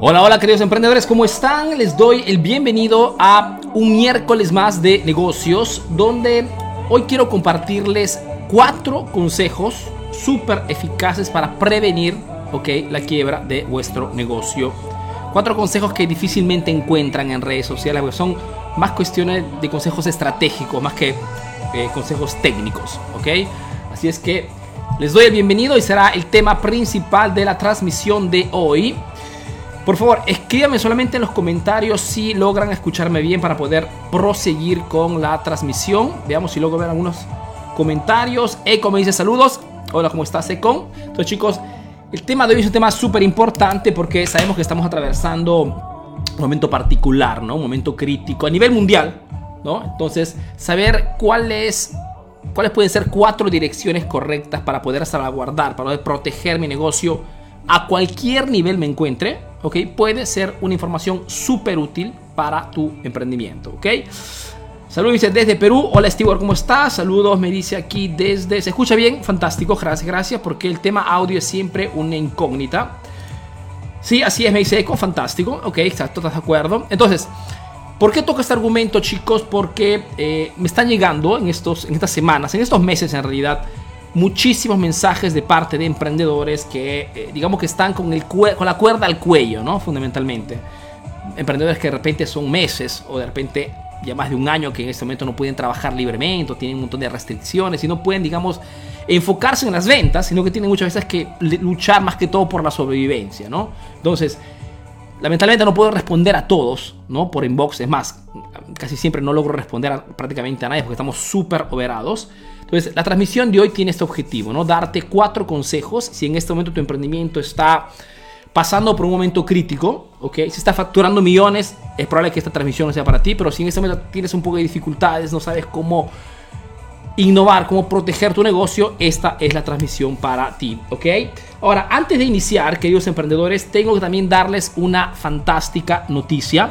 Hola, hola queridos emprendedores, ¿cómo están? Les doy el bienvenido a un miércoles más de negocios donde hoy quiero compartirles cuatro consejos súper eficaces para prevenir okay, la quiebra de vuestro negocio. Cuatro consejos que difícilmente encuentran en redes sociales porque son más cuestiones de consejos estratégicos más que eh, consejos técnicos. ¿ok? Así es que les doy el bienvenido y será el tema principal de la transmisión de hoy. Por favor, escríbanme solamente en los comentarios si logran escucharme bien para poder proseguir con la transmisión. Veamos si logro ver algunos comentarios. Eco me dice saludos. Hola, ¿cómo estás, Econ? Entonces, chicos, el tema de hoy es un tema súper importante porque sabemos que estamos atravesando un momento particular, ¿no? Un momento crítico a nivel mundial, ¿no? Entonces, saber cuáles cuáles pueden ser cuatro direcciones correctas para poder salvaguardar, para poder proteger mi negocio a cualquier nivel me encuentre ¿ok? Puede ser una información súper útil para tu emprendimiento, ¿ok? Saludos, dice desde Perú. Hola, Stewart, ¿cómo estás? Saludos, me dice aquí desde... ¿Se escucha bien? Fantástico, gracias, gracias, porque el tema audio es siempre una incógnita. Sí, así es, me dice Eco, fantástico. Ok, exacto, ¿estás de acuerdo? Entonces, ¿por qué toca este argumento, chicos? Porque eh, me están llegando en, estos, en estas semanas, en estos meses en realidad, muchísimos mensajes de parte de emprendedores que, eh, digamos que están con, la cuerda al cuello, ¿no? Fundamentalmente. Emprendedores que de repente son meses o de repente ya más de un año que en este momento no pueden trabajar libremente, o tienen un montón de restricciones y no pueden, digamos, enfocarse en las ventas, sino que tienen muchas veces que luchar más que todo por la sobrevivencia, ¿no? Entonces, lamentablemente no puedo responder a todos, ¿no? Por inbox, es más, casi siempre no logro responder prácticamente a nadie porque estamos súper overados. Entonces, la transmisión de hoy tiene este objetivo, ¿no? Darte cuatro consejos si en este momento tu emprendimiento está pasando por un momento crítico, ¿ok? Si está facturando millones, es probable que esta transmisión no sea para ti, pero si en este momento tienes un poco de dificultades, no sabes cómo innovar, cómo proteger tu negocio, esta es la transmisión para ti, ¿ok? Ahora, antes de iniciar, queridos emprendedores, tengo que también darles una fantástica noticia.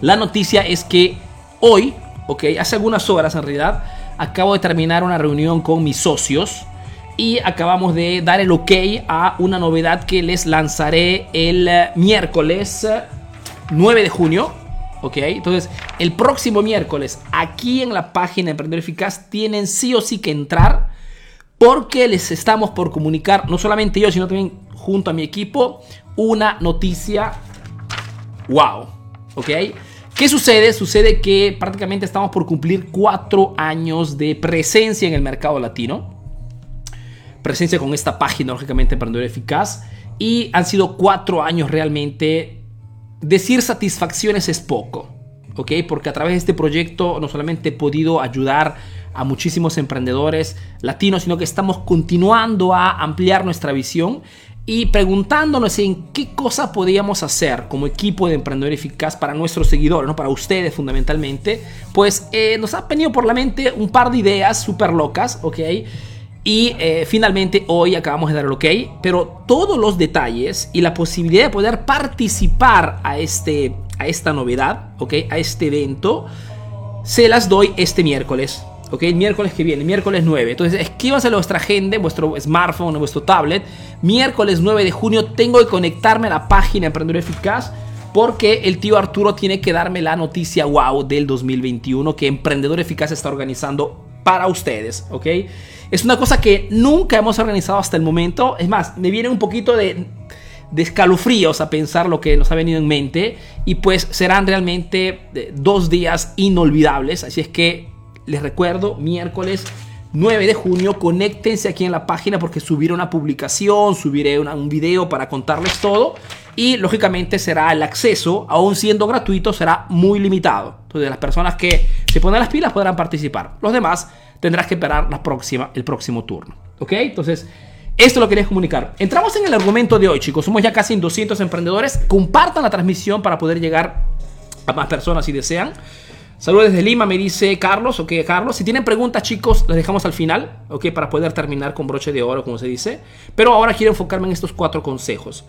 La noticia es que hoy, ¿ok? Hace algunas horas en realidad, acabo de terminar una reunión con mis socios y acabamos de dar el ok a una novedad que les lanzaré el eh, miércoles 9 de junio. Ok, entonces el próximo miércoles aquí en la página Emprendedor Eficaz tienen sí o sí que entrar porque les estamos por comunicar, no solamente yo, sino también junto a mi equipo, una noticia wow. Ok, ¿Qué sucede? Sucede que prácticamente estamos por cumplir cuatro años de presencia en el mercado latino. Presencia con esta página, lógicamente, Emprendedor Eficaz. Y han sido cuatro años realmente. Decir satisfacciones es poco. ¿Ok? Porque a través de este proyecto no solamente he podido ayudar a muchísimos emprendedores latinos, sino que estamos continuando a ampliar nuestra visión y preguntándonos en qué cosa podíamos hacer como equipo de emprendedor eficaz para nuestros seguidores, ¿no? para ustedes fundamentalmente, pues eh, nos ha venido por la mente un par de ideas súper locas, ¿ok? Y eh, finalmente hoy acabamos de dar el ok, pero todos los detalles y la posibilidad de poder participar a, este, a esta novedad, ¿ok? A este evento, se las doy este miércoles. ¿Ok? Miércoles que viene, miércoles 9. Entonces, escríbanse a vuestra agenda, vuestro smartphone o vuestro tablet. Miércoles 9 de junio tengo que conectarme a la página Emprendedor Eficaz porque el tío Arturo tiene que darme la noticia wow del 2021 que Emprendedor Eficaz está organizando para ustedes, ¿ok? Es una cosa que nunca hemos organizado hasta el momento. Es más, me viene un poquito de, de escalofríos a pensar lo que nos ha venido en mente. Y pues serán realmente eh, dos días inolvidables. Así es que les recuerdo, miércoles 9 de junio, conéctense aquí en la página porque subiré una publicación, subiré un video para contarles todo y lógicamente será el acceso, aún siendo gratuito, será muy limitado. Entonces las personas que se ponen las pilas podrán participar. Los demás tendrás que esperar la próxima, el próximo turno. ¿Ok? Entonces... Esto lo quería comunicar. Entramos en el argumento de hoy, chicos. Somos ya casi 200 emprendedores. Compartan la transmisión para poder llegar a más personas si desean. Saludos desde Lima, me dice Carlos. Ok, Carlos. Si tienen preguntas, chicos, las dejamos al final, ok, para poder terminar con broche de oro, como se dice. Pero ahora quiero enfocarme en estos cuatro consejos.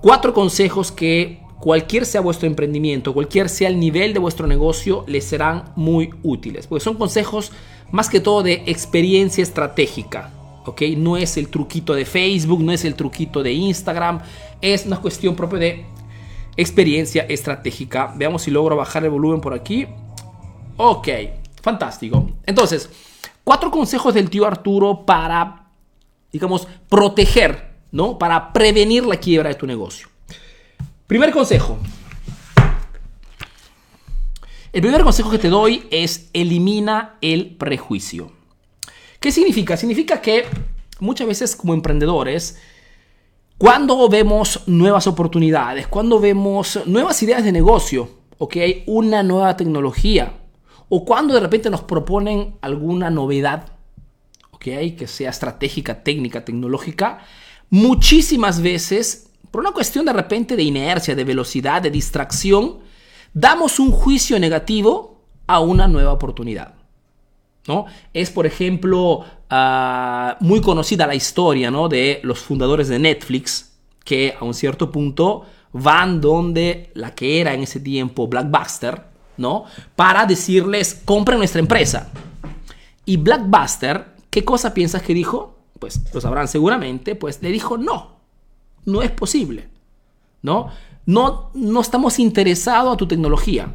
Cuatro consejos que cualquier sea vuestro emprendimiento, cualquier sea el nivel de vuestro negocio, les serán muy útiles. Porque son consejos más que todo de experiencia estratégica. ¿ok? No es el truquito de Facebook, no es el truquito de Instagram, es una cuestión propia de experiencia estratégica. Veamos si logro bajar el volumen por aquí. Ok, fantástico. Entonces, cuatro consejos del tío Arturo para, digamos, proteger, ¿no? Para prevenir la quiebra de tu negocio. Primer consejo. El primer consejo que te doy es elimina el prejuicio. ¿Qué significa? Significa que muchas veces como emprendedores, cuando vemos nuevas oportunidades, cuando vemos nuevas ideas de negocio, o que hay una nueva tecnología, o cuando de repente nos proponen alguna novedad, que sea estratégica, técnica, tecnológica, muchísimas veces por una cuestión de repente de inercia, de velocidad, de distracción, damos un juicio negativo a una nueva oportunidad. ¿no? Es, por ejemplo, ah, muy conocida la historia ¿no? de los fundadores de Netflix, que a un cierto punto van donde la que era en ese tiempo Blackbuster, ¿no? Para decirles, compren nuestra empresa. Y Blackbuster, ¿qué cosa piensas que dijo? Pues lo sabrán seguramente, pues le dijo no no es posible. ¿no? No, no estamos interesados a tu tecnología.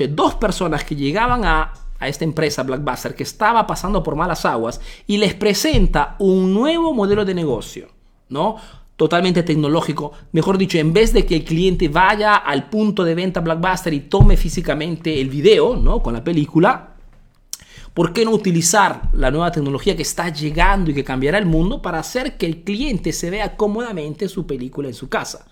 O dos personas que llegaban a, a esta empresa Blackbuster que estaba pasando por malas aguas y les presenta un nuevo modelo de negocio, ¿no? Totalmente tecnológico. Mejor dicho, en vez de que el cliente vaya al punto de venta Blackbuster y tome físicamente el video, ¿no? Con la película, ¿Por qué no utilizar la nueva tecnología que está llegando y que cambiará el mundo para hacer que el cliente se vea cómodamente su película en su casa?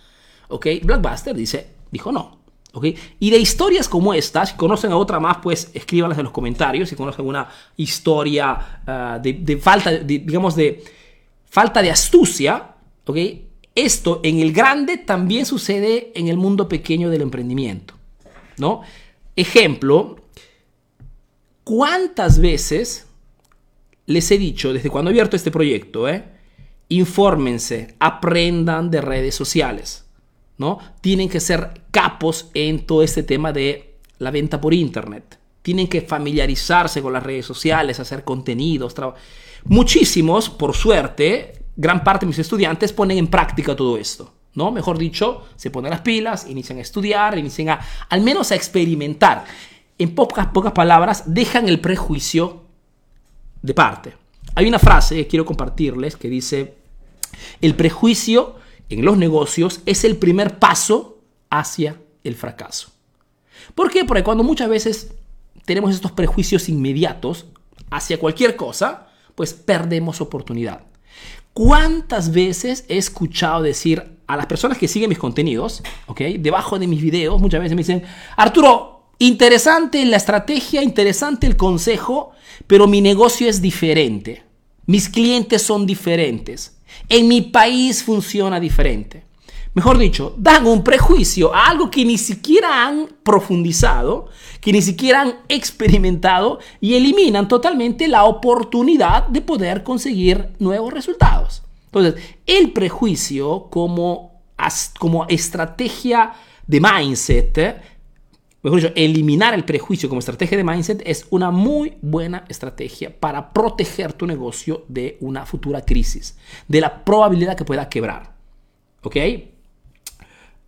¿Ok? Blockbuster dice, dijo no. ¿Ok? Y de historias como esta, si conocen a otra más, pues escríbanlas en los comentarios. Si conocen una historia ah, de, falta, digamos, de falta de astucia, ¿ok? Esto en el grande también sucede en el mundo pequeño del emprendimiento, ¿no? Ejemplo, ¿Cuántas veces les he dicho desde cuando he abierto este proyecto, eh? infórmense, aprendan de redes sociales, ¿no? Tienen que ser capos en todo este tema de la venta por internet. Tienen que familiarizarse con las redes sociales, hacer contenidos. Muchísimos, por suerte, gran parte de mis estudiantes ponen en práctica todo esto. ¿no? Mejor dicho, se ponen las pilas, inician a estudiar, inician a, al menos a experimentar en pocas, pocas palabras, dejan el prejuicio de parte. Hay una frase que quiero compartirles que dice, el prejuicio en los negocios es el primer paso hacia el fracaso. ¿Por qué? Porque cuando muchas veces tenemos estos prejuicios inmediatos hacia cualquier cosa, pues perdemos oportunidad. ¿Cuántas veces he escuchado decir a las personas que siguen mis contenidos, ¿ok? Debajo de mis videos, muchas veces me dicen, Arturo, Interesante la estrategia, interesante el consejo, pero mi negocio es diferente. Mis clientes son diferentes. En mi país funciona diferente. Mejor dicho, dan un prejuicio a algo que ni siquiera han profundizado, que ni siquiera han experimentado y eliminan totalmente la oportunidad de poder conseguir nuevos resultados. Entonces, el prejuicio como, como estrategia de mindset mejor dicho, eliminar el prejuicio como estrategia de mindset es una muy buena estrategia para proteger tu negocio de una futura crisis, de la probabilidad que pueda quebrar. ¿Ok?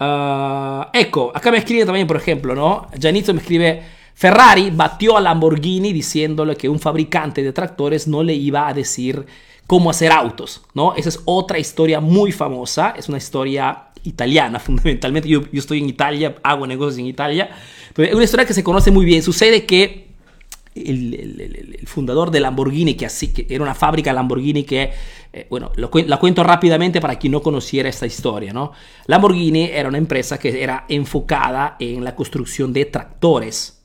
Uh, ecco, acá me escribe también, por ejemplo, ¿no? Janito me escribe, Ferrari batió a Lamborghini diciéndole que un fabricante de tractores no le iba a decir cómo hacer autos, ¿no? Esa es otra historia muy famosa, es una historia italiana fundamentalmente, yo, yo estoy en Italia, hago negocios en Italia, es una historia que se conoce muy bien. Sucede que el, fundador de Lamborghini, que, era una fábrica Lamborghini que, eh, bueno, la cuento rápidamente para quien no conociera esta historia, ¿no? Lamborghini era una empresa que era enfocada en la construcción de tractores,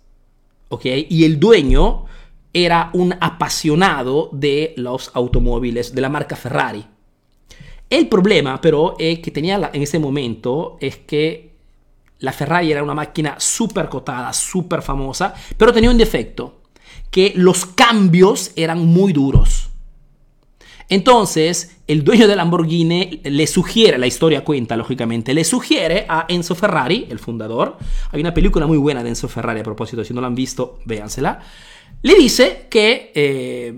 ¿ok? Y el dueño era un apasionado de los automóviles de la marca Ferrari. El problema, pero, es que tenía en ese momento es que la Ferrari era una máquina súper cotada, súper famosa, pero tenía un defecto, que los cambios eran muy duros. Entonces, el dueño de Lamborghini le sugiere, la historia cuenta lógicamente, le sugiere a Enzo Ferrari, el fundador, hay una película muy buena de Enzo Ferrari a propósito, si no la han visto, véansela, le dice que eh,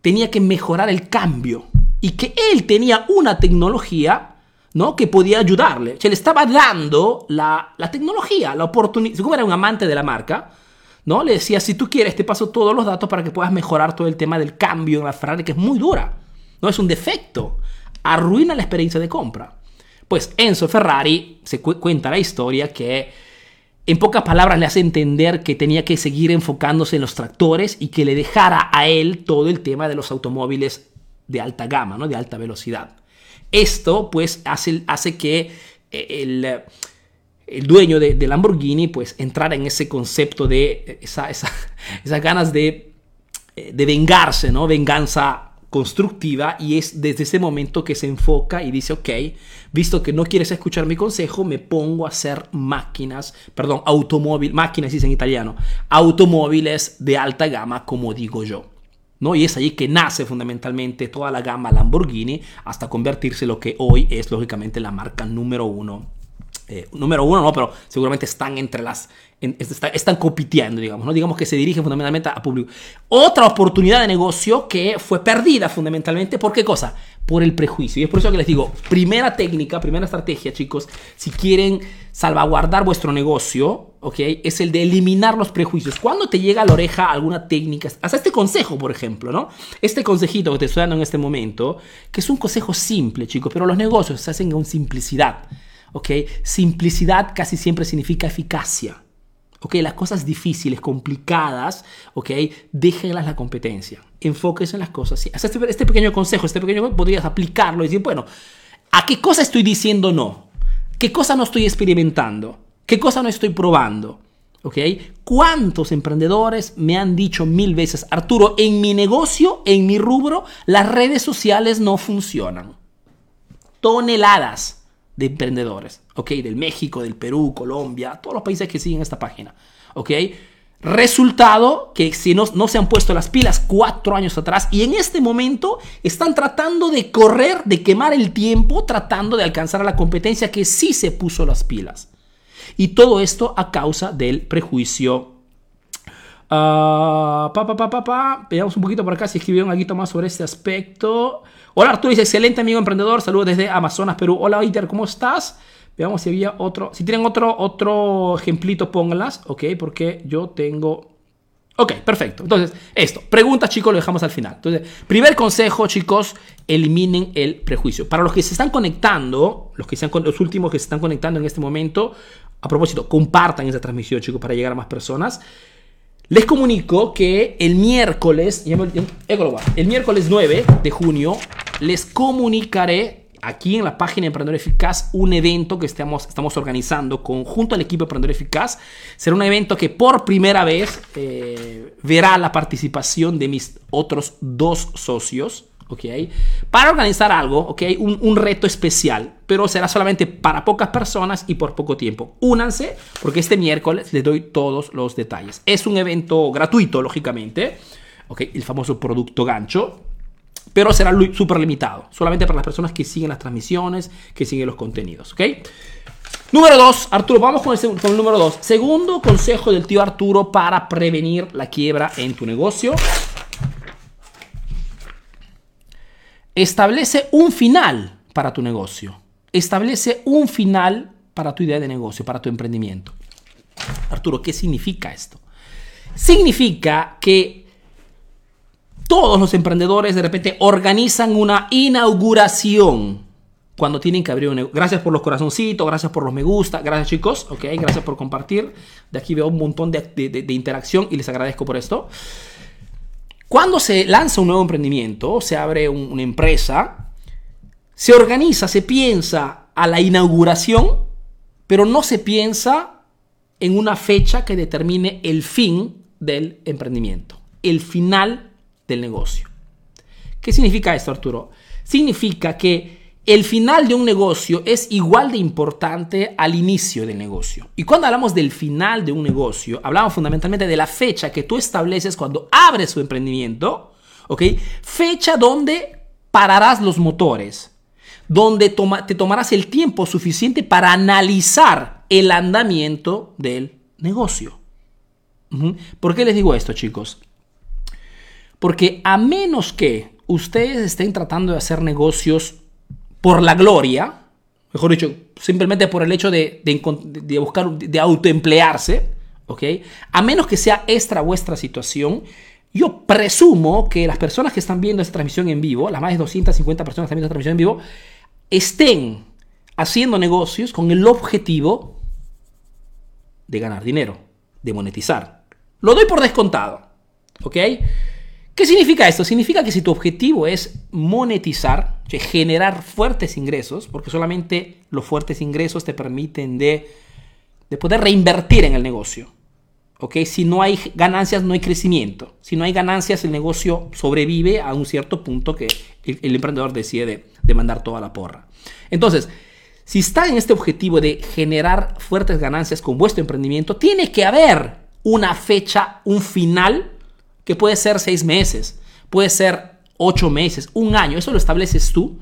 tenía que mejorar el cambio y que él tenía una tecnología ¿no? que podía ayudarle. Se le estaba dando la, la tecnología, la oportunidad. Como era un amante de la marca, ¿no? le decía, si tú quieres, te paso todos los datos para que puedas mejorar todo el tema del cambio en la Ferrari, que es muy dura. No es un defecto. Arruina la experiencia de compra. Pues Enzo Ferrari se cuenta la historia que en pocas palabras le hace entender que tenía que seguir enfocándose en los tractores y que le dejara a él todo el tema de los automóviles de alta gama, ¿no? de alta velocidad. Esto pues hace, hace que eh, el, el dueño de, Lamborghini pues entrara en ese concepto de esa, esa, esas ganas de, eh, de vengarse, ¿no? Venganza constructiva y es desde ese momento que se enfoca y dice, ok, visto que no quieres escuchar mi consejo, me pongo a hacer máquinas, perdón, automóviles, máquinas dice en italiano, automóviles de alta gama, como digo yo. ¿No? Y es allí que nace fundamentalmente toda la gama Lamborghini hasta convertirse en lo que hoy es lógicamente la marca número uno eh, número uno, no, pero seguramente están entre las, están compitiendo, digamos, ¿no? Digamos que se dirigen fundamentalmente a público. Otra oportunidad de negocio que fue perdida fundamentalmente, ¿por qué cosa? Por el prejuicio. Y es por eso que les digo, primera técnica, primera estrategia, chicos, si quieren salvaguardar vuestro negocio, ¿ok? Es el de eliminar los prejuicios. Cuando te llega a la oreja alguna técnica, hasta este consejo, por ejemplo, ¿no? Este consejito que te estoy dando en este momento, que es un consejo simple, chicos, pero los negocios se hacen con simplicidad. ¿Ok? Simplicidad casi siempre significa eficacia. ¿ok? Las cosas difíciles, complicadas, ¿ok? Déjenlas la competencia. Enfóquese en las cosas. Este, este, pequeño consejo, este pequeño podrías aplicarlo y decir, bueno, ¿a qué cosa estoy diciendo no? ¿Qué cosa no estoy experimentando? ¿Qué cosa no estoy probando? ¿Ok? ¿Cuántos emprendedores me han dicho mil veces, Arturo, en mi negocio, en mi rubro, las redes sociales no funcionan? Toneladas de emprendedores, ¿ok? Del México, del Perú, Colombia, todos los países que siguen esta página, ¿ok? Resultado que si no, no se han puesto las pilas cuatro años atrás y en este momento están tratando de correr, de quemar el tiempo, tratando de alcanzar a la competencia que sí se puso las pilas. Y todo esto a causa del prejuicio. Uh, pa, pa, pa, Veamos un poquito por acá si escribieron algo más sobre este aspecto. Hola Arturo, dice excelente amigo emprendedor, saludos desde Amazonas, Perú. Hola Iter, ¿cómo estás? Veamos si había otro, si tienen otro, otro ejemplito, pónganlas, ok, porque yo tengo... Ok, perfecto. Entonces, esto, preguntas chicos, lo dejamos al final. Entonces, primer consejo chicos, eliminen el prejuicio. Para los que se están conectando, los, que sean, los últimos que se están conectando en este momento, a propósito, compartan esa transmisión chicos para llegar a más personas. Les comunico que el miércoles, el miércoles 9 de junio, les comunicaré aquí en la página Emprendedor Eficaz un evento que estamos, estamos organizando conjunto al equipo Emprendedor Eficaz. Será un evento que por primera vez eh, verá la participación de mis otros dos socios. ¿Ok? Para organizar algo, ¿ok? Un, un, reto especial, pero será solamente para pocas personas y por poco tiempo. Únanse, porque este miércoles les doy todos los detalles. Es un evento gratuito, lógicamente, ¿ok? El famoso producto gancho, pero será súper limitado, solamente para las personas que siguen las transmisiones, que siguen los contenidos, ¿ok? Número 2, Arturo, vamos con el, con el número 2. Segundo consejo del tío Arturo para prevenir la quiebra en tu negocio. Establece un final para tu negocio. Establece un final para tu idea de negocio, para tu emprendimiento. Arturo, ¿qué significa esto? Significa que todos los emprendedores de repente organizan una inauguración cuando tienen que abrir un negocio. Gracias por los corazoncitos, gracias por los me gusta, gracias chicos, ok, gracias por compartir. De aquí veo un montón de, de interacción y les agradezco por esto. Cuando se lanza un nuevo emprendimiento, se abre una empresa, se organiza, se piensa a la inauguración, pero no se piensa en una fecha que determine el fin del emprendimiento, el final del negocio. ¿Qué significa esto, Arturo? Significa que el final de un negocio es igual de importante al inicio del negocio. Y cuando hablamos del final de un negocio, hablamos fundamentalmente de la fecha que tú estableces cuando abres tu emprendimiento, ¿ok? Fecha donde pararás los motores, donde te tomarás el tiempo suficiente para analizar el andamiento del negocio. ¿Por qué les digo esto, chicos? Porque a menos que ustedes estén tratando de hacer negocios por la gloria, mejor dicho, simplemente por el hecho de, buscar, de autoemplearse, ¿ok? A menos que sea extra vuestra situación, yo presumo que las personas que están viendo esta transmisión en vivo, las más de 250 personas que están viendo esta transmisión en vivo, estén haciendo negocios con el objetivo de ganar dinero, de monetizar. Lo doy por descontado, ¿ok? ¿Qué significa esto? Significa que si tu objetivo es monetizar, generar fuertes ingresos, porque solamente los fuertes ingresos te permiten de, poder reinvertir en el negocio. ¿ok? Si no hay ganancias, no hay crecimiento. Si no hay ganancias, el negocio sobrevive a un cierto punto que el, emprendedor decide de, mandar toda la porra. Entonces, si está en este objetivo de generar fuertes ganancias con vuestro emprendimiento, tiene que haber una fecha, un final que puede ser seis meses, puede ser ocho meses, un año, eso lo estableces tú,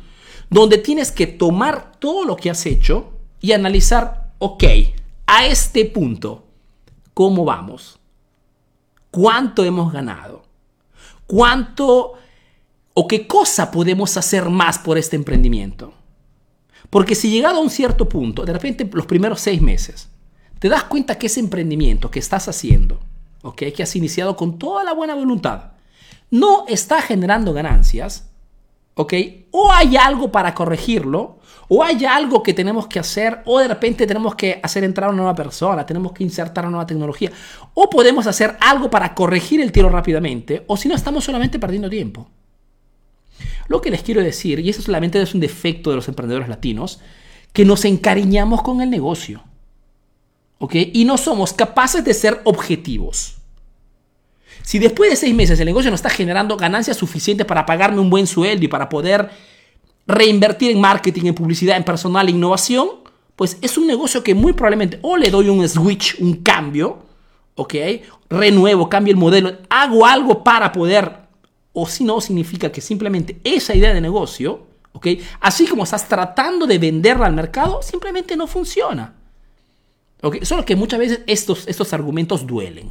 donde tienes que tomar todo lo que has hecho y analizar, ok, a este punto, ¿cómo vamos? ¿Cuánto hemos ganado? ¿Cuánto o qué cosa podemos hacer más por este emprendimiento? Porque si llegado a un cierto punto, de repente los primeros seis meses, te das cuenta que ese emprendimiento que estás haciendo, que has iniciado con toda la buena voluntad, no está generando ganancias, ¿ok? O hay algo para corregirlo, o hay algo que tenemos que hacer, o de repente tenemos que hacer entrar a una nueva persona, tenemos que insertar una nueva tecnología, o podemos hacer algo para corregir el tiro rápidamente, o si no estamos solamente perdiendo tiempo. Lo que les quiero decir, y eso solamente es un defecto de los emprendedores latinos, que nos encariñamos con el negocio. ¿Ok? Y no somos capaces de ser objetivos. Si después de seis meses el negocio no está generando ganancias suficientes para pagarme un buen sueldo y para poder reinvertir en marketing, en publicidad, en personal, en innovación, pues es un negocio que muy probablemente o le doy un switch, un cambio, ¿ok? Renuevo, cambio el modelo, hago algo para poder, o si no, significa que simplemente esa idea de negocio, ¿ok? Así como estás tratando de venderla al mercado, simplemente no funciona. ¿Ok? Solo que muchas veces estos, estos argumentos duelen.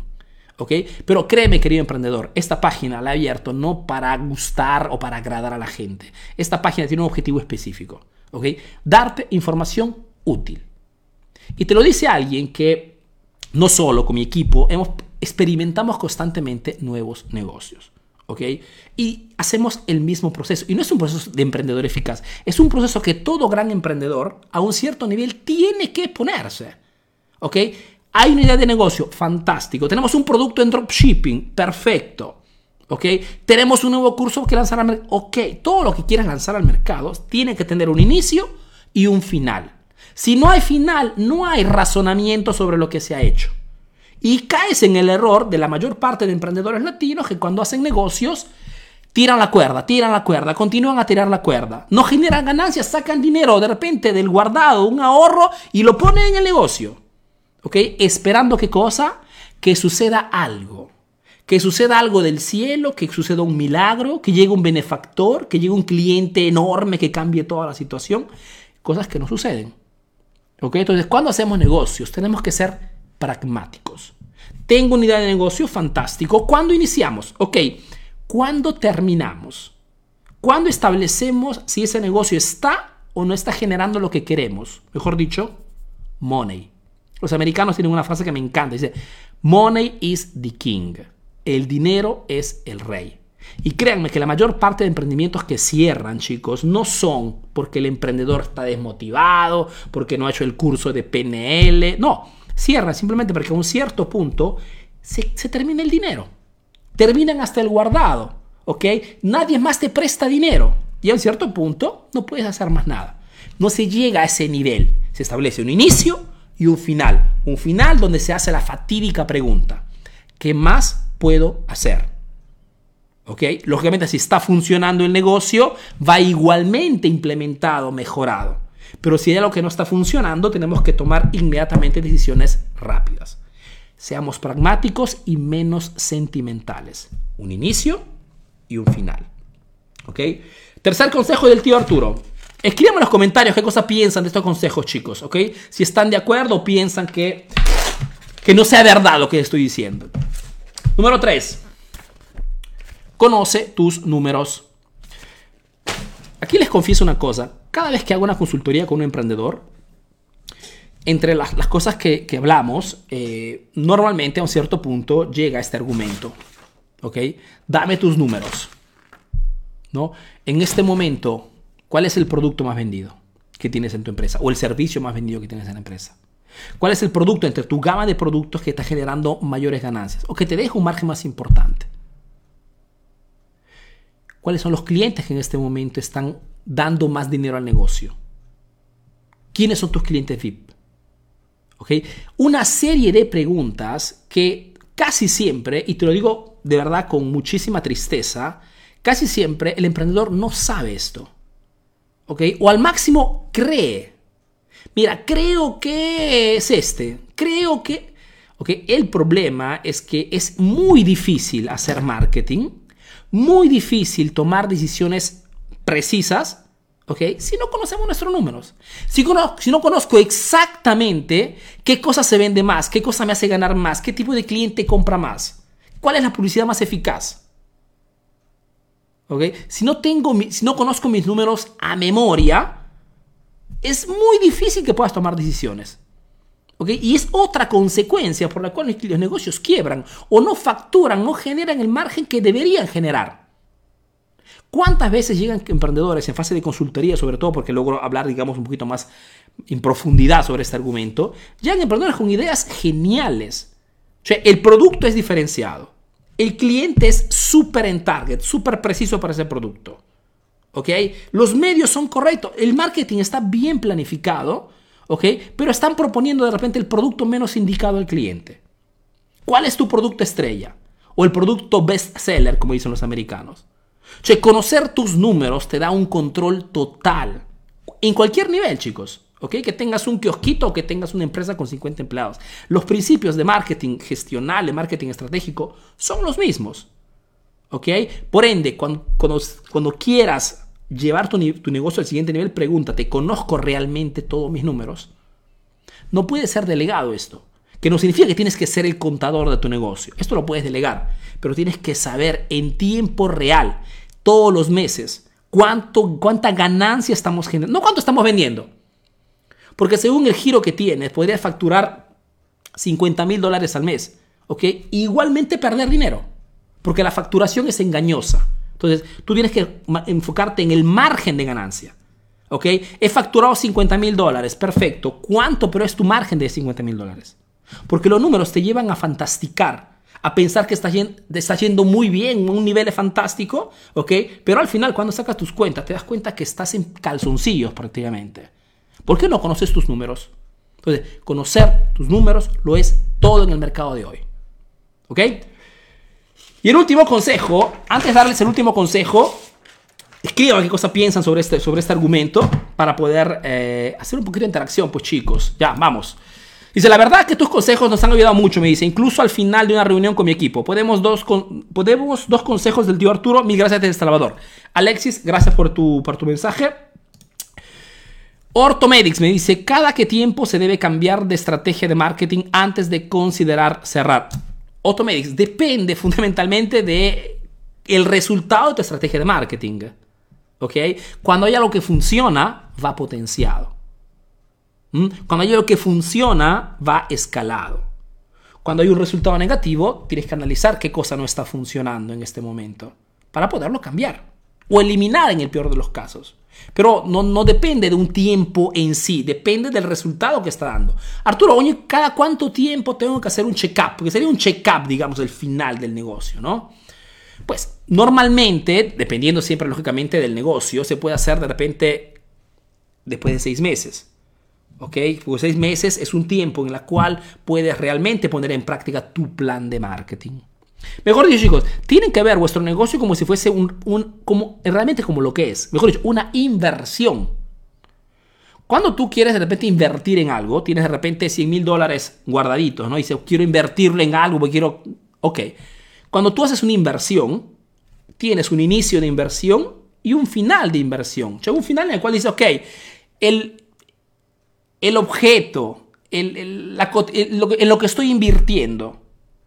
¿Ok? Pero créeme, querido emprendedor, esta página la he abierto no para gustar o para agradar a la gente. Esta página tiene un objetivo específico, ¿ok? Darte información útil. Y te lo dice alguien que no solo con mi equipo experimentamos constantemente nuevos negocios. ¿ok? Y hacemos el mismo proceso. Y no es un proceso de emprendedor eficaz, es un proceso que todo gran emprendedor a un cierto nivel tiene que ponerse. ¿ok? Hay una idea de negocio, fantástico. Tenemos un producto en dropshipping, perfecto. ¿Ok? Tenemos un nuevo curso que lanzar al mercado. Ok, todo lo que quieras lanzar al mercado tiene que tener un inicio y un final. Si no hay final, no hay razonamiento sobre lo que se ha hecho. Y caes en el error de la mayor parte de emprendedores latinos que cuando hacen negocios tiran la cuerda, tiran la cuerda, continúan a tirar la cuerda. No generan ganancias, sacan dinero de repente del guardado, un ahorro y lo ponen en el negocio. ¿Ok? Esperando qué cosa? Que suceda algo. Que suceda algo del cielo, que suceda un milagro, que llegue un benefactor, que llegue un cliente enorme que cambie toda la situación. Cosas que no suceden. ¿Ok? Entonces, cuando hacemos negocios, tenemos que ser pragmáticos. Tengo una idea de negocio, fantástico. ¿Cuándo iniciamos? Ok. ¿Cuándo terminamos? ¿Cuándo establecemos si ese negocio está o no está generando lo que queremos? Mejor dicho, money. Los americanos tienen una frase que me encanta. Dice, money is the king. El dinero es el rey. Y créanme que la mayor parte de emprendimientos que cierran, chicos, no son porque el emprendedor está desmotivado, porque no ha hecho el curso de PNL. No, cierran simplemente porque a un cierto punto se, termina el dinero. Terminan hasta el guardado. ¿Ok? Nadie más te presta dinero. Y a un cierto punto no puedes hacer más nada. No se llega a ese nivel. Se establece un inicio, y un final. Un final donde se hace la fatídica pregunta, ¿qué más puedo hacer? ¿Ok? Lógicamente, si está funcionando el negocio, va igualmente implementado, mejorado. Pero si hay algo que no está funcionando, tenemos que tomar inmediatamente decisiones rápidas. Seamos pragmáticos y menos sentimentales. Un inicio y un final. ¿Ok? Tercer consejo del tío Arturo. Escríbanme en los comentarios qué cosa piensan de estos consejos, chicos, ¿ok? Si están de acuerdo o piensan que, que no sea verdad lo que estoy diciendo. Número 3. Conoce tus números. Aquí les confieso una cosa. cada vez que hago una consultoría con un emprendedor, entre las, cosas que, hablamos, eh, normalmente a un cierto punto llega este argumento. ¿Ok? Dame tus números. ¿No? En este momento, ¿cuál es el producto más vendido que tienes en tu empresa? O el servicio más vendido que tienes en la empresa. ¿Cuál es el producto entre tu gama de productos que está generando mayores ganancias o que te deja un margen más importante? ¿Cuáles son los clientes que en este momento están dando más dinero al negocio? ¿Quiénes son tus clientes VIP? Una serie de preguntas que casi siempre, y te lo digo de verdad con muchísima tristeza, casi siempre el emprendedor no sabe esto. O al máximo cree Mira, creo que es este. Creo que... Ok, el problema es que es muy difícil hacer marketing, muy difícil tomar decisiones precisas, ¿ok? Si no conocemos nuestros números. Si, si, no conozco exactamente qué cosa se vende más, qué cosa me hace ganar más, qué tipo de cliente compra más, cuál es la publicidad más eficaz. ¿Ok? Si no, tengo, si no conozco mis números a memoria, es muy difícil que puedas tomar decisiones. Y es otra consecuencia por la cual los negocios quiebran o no facturan, no generan el margen que deberían generar. ¿Cuántas veces llegan emprendedores en fase de consultoría, sobre todo porque logro hablar, digamos, un poquito más en profundidad sobre este argumento? Llegan emprendedores con ideas geniales. O sea, el producto es diferenciado. El cliente es súper en target, súper preciso para ese producto. ¿ok? Los medios son correctos, el marketing está bien planificado, ¿ok? Pero están proponiendo de repente el producto menos indicado al cliente. ¿Cuál es tu producto estrella? O el producto best seller, como dicen los americanos. Conocer tus números te da un control total. En cualquier nivel, chicos. ¿Ok? Que tengas un kiosquito o que tengas una empresa con 50 empleados. Los principios de marketing gestional, de marketing estratégico, son los mismos. ¿ok? Por ende, cuando, cuando, cuando quieras llevar tu, negocio al siguiente nivel, pregúntate, ¿conozco realmente todos mis números? No puede ser delegado esto, que no significa que tienes que ser el contador de tu negocio. Esto lo puedes delegar, pero tienes que saber en tiempo real, todos los meses, cuánto, cuánta ganancia estamos generando, no cuánto estamos vendiendo. Porque según el giro que tienes, podrías facturar 50 mil dólares al mes, ¿ok? Igualmente perder dinero, porque la facturación es engañosa. Entonces, tú tienes que enfocarte en el margen de ganancia. ¿Ok? He facturado 50 mil dólares, perfecto. ¿Cuánto pero es tu margen de 50 mil dólares? Porque los números te llevan a fantasticar, a pensar que estás yendo, yendo muy bien, un nivel fantástico, ¿ok? Pero al final, cuando sacas tus cuentas, te das cuenta que estás en calzoncillos prácticamente. ¿Por qué no conoces tus números? Entonces, conocer tus números lo es todo en el mercado de hoy. ¿Ok? Y el último consejo, antes de darles el último consejo, escriban qué cosa piensan sobre este, sobre este argumento para poder eh, hacer un poquito de interacción, pues chicos. Ya, vamos. Dice, la verdad que tus consejos nos han ayudado mucho, me dice, incluso al final de una reunión con mi equipo. Podemos dos, podemos dos consejos del tío Arturo. Mil gracias desde Salvador. Alexis, gracias por tu, por tu mensaje. Orthomedics me dice, cada qué tiempo se debe cambiar de estrategia de marketing antes de considerar cerrar. Automedics depende fundamentalmente de el resultado de tu estrategia de marketing. ¿Ok? Cuando hay algo que funciona, va potenciado. ¿Mm? Cuando hay algo que funciona, va escalado. Cuando hay un resultado negativo, tienes que analizar qué cosa no está funcionando en este momento para poderlo cambiar o eliminar en el peor de los casos. Pero no, no, depende de un tiempo en sí, depende del resultado que está dando. Arturo, ¿cada cuánto tiempo tengo que hacer un check-up? Porque sería un check-up, digamos, del final del negocio, ¿no? Pues normalmente, dependiendo siempre lógicamente del negocio, se puede hacer de repente después de seis meses. ¿Ok? Porque seis meses es un tiempo en el cual puedes realmente poner en práctica tu plan de marketing. Mejor dicho, chicos, tienen que ver vuestro negocio como si fuese un, como, realmente como lo que es. Mejor dicho, una inversión. Cuando tú quieres de repente invertir en algo, tienes de repente 100 mil dólares guardaditos, ¿no? Y dices, quiero invertirlo en algo, porque quiero... Ok. Cuando tú haces una inversión, tienes un inicio de inversión y un final de inversión. O sea, un final en el cual dices, ok, el, el objeto, el, en lo que estoy invirtiendo,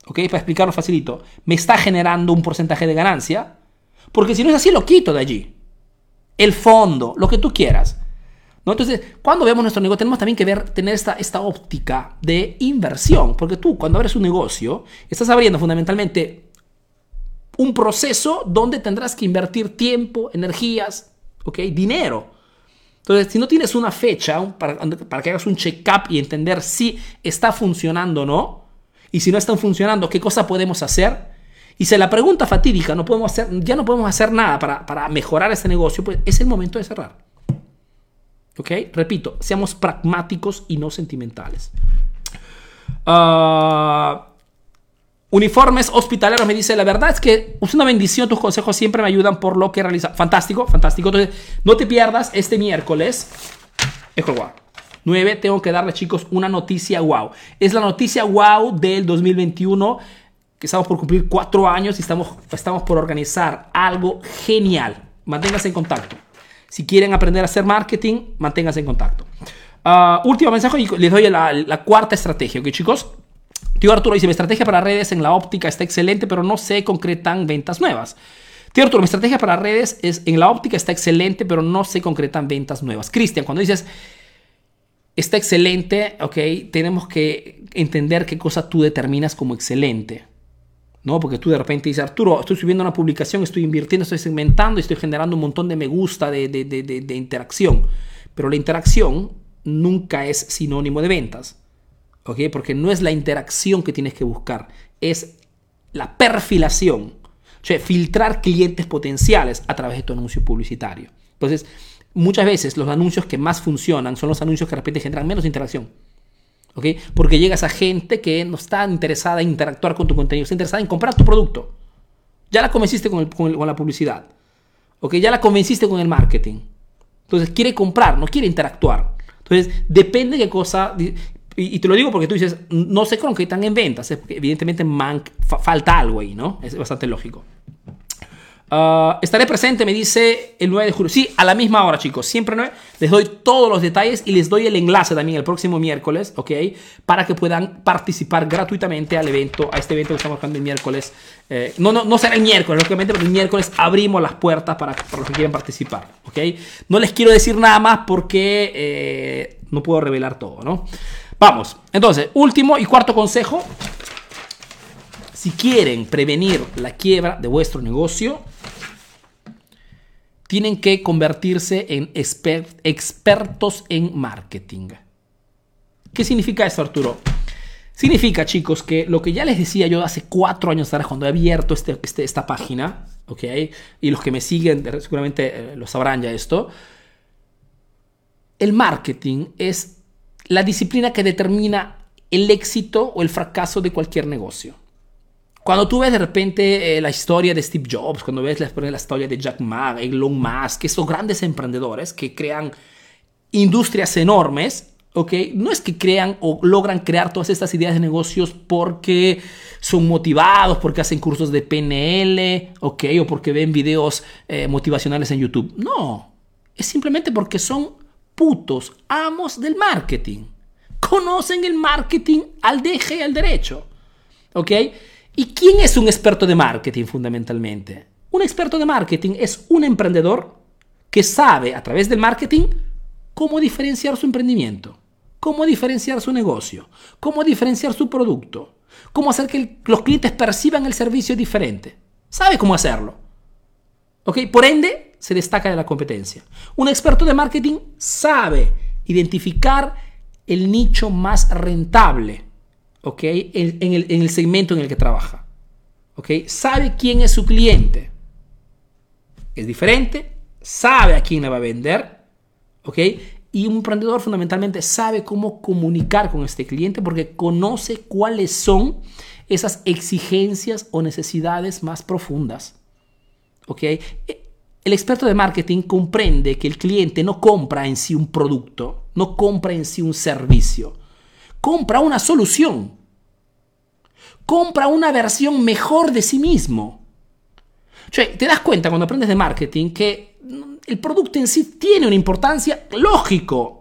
¿ok? Para explicarlo facilito, me está generando un porcentaje de ganancia, porque si no es así, lo quito de allí. El fondo, lo que tú quieras. Entonces, cuando vemos nuestro negocio, tenemos también que ver, tener esta, esta óptica de inversión, porque tú cuando abres un negocio, estás abriendo fundamentalmente un proceso donde tendrás que invertir tiempo, energías, ¿ok? Dinero. Entonces, si no tienes una fecha para, para que hagas un check-up y entender si está funcionando o no, y si no están funcionando, qué cosa podemos hacer, y si la pregunta fatídica, no podemos hacer, ya no podemos hacer nada para, para mejorar este negocio, pues es el momento de cerrar. ¿Ok? Repito, seamos pragmáticos y no sentimentales. Uh, Uniformes hospitaleros me dice, la verdad es que es una bendición, tus consejos siempre me ayudan por lo que realiza. Fantástico, fantástico. Entonces, no te pierdas este miércoles. Wow. 9, tengo que darle chicos una noticia wow. Es la noticia wow del 2021, que estamos por cumplir cuatro años y estamos, estamos por organizar algo genial. Manténgase en contacto. Si quieren aprender a hacer marketing, manténganse en contacto. Uh, último mensaje y les doy la, la cuarta estrategia, ¿ok chicos? Tío Arturo dice, mi estrategia para redes en la óptica está excelente, pero no se concretan ventas nuevas. Tío Arturo, mi estrategia para redes es, en la óptica está excelente, pero no se concretan ventas nuevas. Cristian, cuando dices, está excelente, ok, tenemos que entender qué cosa tú determinas como excelente. ¿no? Porque tú de repente dices, Arturo, estoy subiendo una publicación, estoy invirtiendo, estoy segmentando, estoy generando un montón de me gusta, de, de, de, de interacción. Pero la interacción nunca es sinónimo de ventas. Porque no es la interacción que tienes que buscar, es la perfilación, o sea, filtrar clientes potenciales a través de tu anuncio publicitario. Entonces, muchas veces los anuncios que más funcionan son los anuncios que de repente generan menos interacción. ¿ok? Porque llegas a gente que no está interesada en interactuar con tu contenido, está interesada en comprar tu producto. Ya la convenciste con, la publicidad. ¿ok? Ya la convenciste con el marketing. Entonces quiere comprar, no quiere interactuar. Entonces depende de qué cosa. Y, te lo digo porque tú dices, no sé con qué están en ventas. Evidentemente falta algo ahí, ¿no? Es bastante lógico. Ah, estaré presente, me dice el 9 de julio. Sí, a la misma hora, chicos. Siempre 9. Les doy todos los detalles y les doy el enlace también el próximo miércoles, ¿ok? Para que puedan participar gratuitamente al evento, a este evento que estamos haciendo el miércoles. Eh, no, no, no será el miércoles, lógicamente, porque el miércoles abrimos las puertas para, para los que quieran participar, ¿ok? No les quiero decir nada más porque eh, no puedo revelar todo, ¿no? Vamos, entonces, último y cuarto consejo. Si quieren prevenir la quiebra de vuestro negocio, tienen que convertirse en expertos en marketing. ¿Qué significa esto, Arturo? Significa, chicos, que lo que ya les decía yo hace cuatro años atrás, cuando he abierto este, este esta página, ¿ok? Y los que me siguen seguramente eh, lo sabrán ya esto. El marketing es la disciplina que determina el éxito o el fracaso de cualquier negocio. Cuando tú ves de repente eh, la historia de Steve Jobs, cuando ves la, la historia de Jack Ma, Elon Musk, estos grandes emprendedores que crean industrias enormes, ¿ok? No es que crean o logran crear todas estas ideas de negocios porque son motivados, porque hacen cursos de PNL, ¿ok? O porque ven videos eh, motivacionales en YouTube. No, es simplemente porque son putos amos del marketing. Conocen el marketing al deje y al derecho. ¿Ok? ¿Y quién es un experto de marketing fundamentalmente? Un experto de marketing es un emprendedor que sabe a través del marketing cómo diferenciar su emprendimiento, cómo diferenciar su negocio, cómo diferenciar su producto, cómo hacer que los clientes perciban el servicio diferente. Sabe cómo hacerlo. ¿Ok? Por ende, se destaca de la competencia. Un experto de marketing sabe identificar el nicho más rentable ¿ok? en, el, segmento en el que trabaja. ¿ok? Sabe quién es su cliente. Es diferente, sabe a quién le va a vender. ¿ok? Y un emprendedor fundamentalmente sabe cómo comunicar con este cliente porque conoce cuáles son esas exigencias o necesidades más profundas. ¿ok? El experto de marketing comprende que el cliente no compra en sí un producto, no compra en sí un servicio, compra una solución, compra una versión mejor de sí mismo. te das cuenta cuando aprendes de marketing que el producto en sí tiene una importancia, lógico,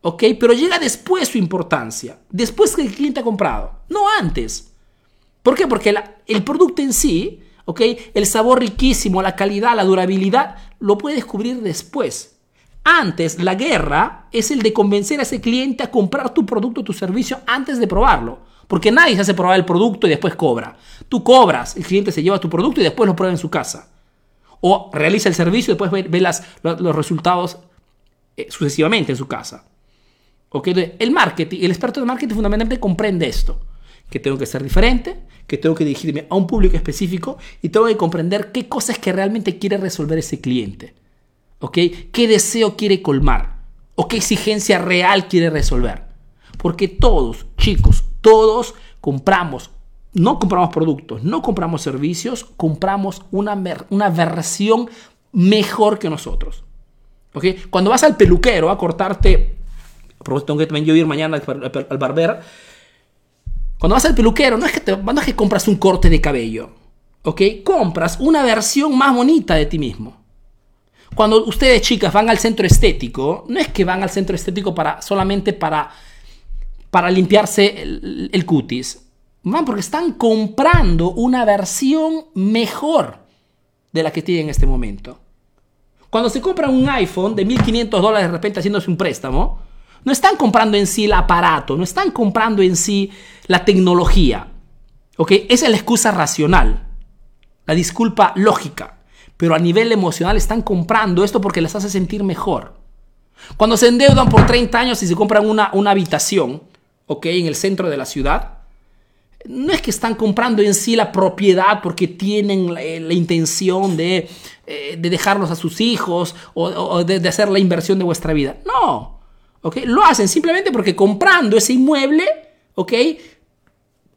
¿ok? Pero llega después su importancia, después que el cliente ha comprado, no antes. ¿Por qué? Porque el producto en sí el sabor riquísimo, la calidad, la durabilidad, lo puede descubrir después. Antes, la guerra es el de convencer a ese cliente a comprar tu producto o tu servicio antes de probarlo. Porque nadie se hace probar el producto y después cobra. Tú cobras, el cliente se lleva tu producto y después lo prueba en su casa. O realiza el servicio y después ve, los resultados eh, sucesivamente en su casa. ¿Okay? el marketing, el experto de marketing fundamentalmente comprende esto. Que tengo que ser diferente, que tengo que dirigirme a un público específico y tengo que comprender qué cosas que realmente quiere resolver ese cliente. ¿Ok? ¿Qué deseo quiere colmar? ¿O qué exigencia real quiere resolver? Porque todos, chicos, todos compramos, no compramos productos, no compramos servicios, compramos una, una versión mejor que nosotros. ¿Ok? Cuando vas al peluquero a cortarte, tengo que también yo ir mañana al barber, cuando vas al peluquero, no es que, te, no es que compras un corte de cabello, ¿ok? Compras una versión más bonita de ti mismo. Cuando ustedes chicas van al centro estético, no es que van al centro estético para, solamente para, para limpiarse el, cutis. Van porque están comprando una versión mejor de la que tienen en este momento. Cuando se compra un iPhone de 1.500 dólares de repente haciéndose un préstamo, no están comprando en sí el aparato, no están comprando en sí la tecnología. ¿Ok? Esa es la excusa racional, la disculpa lógica pero a nivel emocional están comprando esto porque les hace sentir mejor. Cuando se endeudan por 30 años y se compran una, una habitación, ¿ok? En el centro de la ciudad, no es que están comprando en sí la propiedad porque tienen la, intención de, eh, de, dejarlos a sus hijos o, de, de, hacer la inversión de vuestra vida. No, ¿ok? Lo hacen simplemente porque comprando ese inmueble, ¿ok?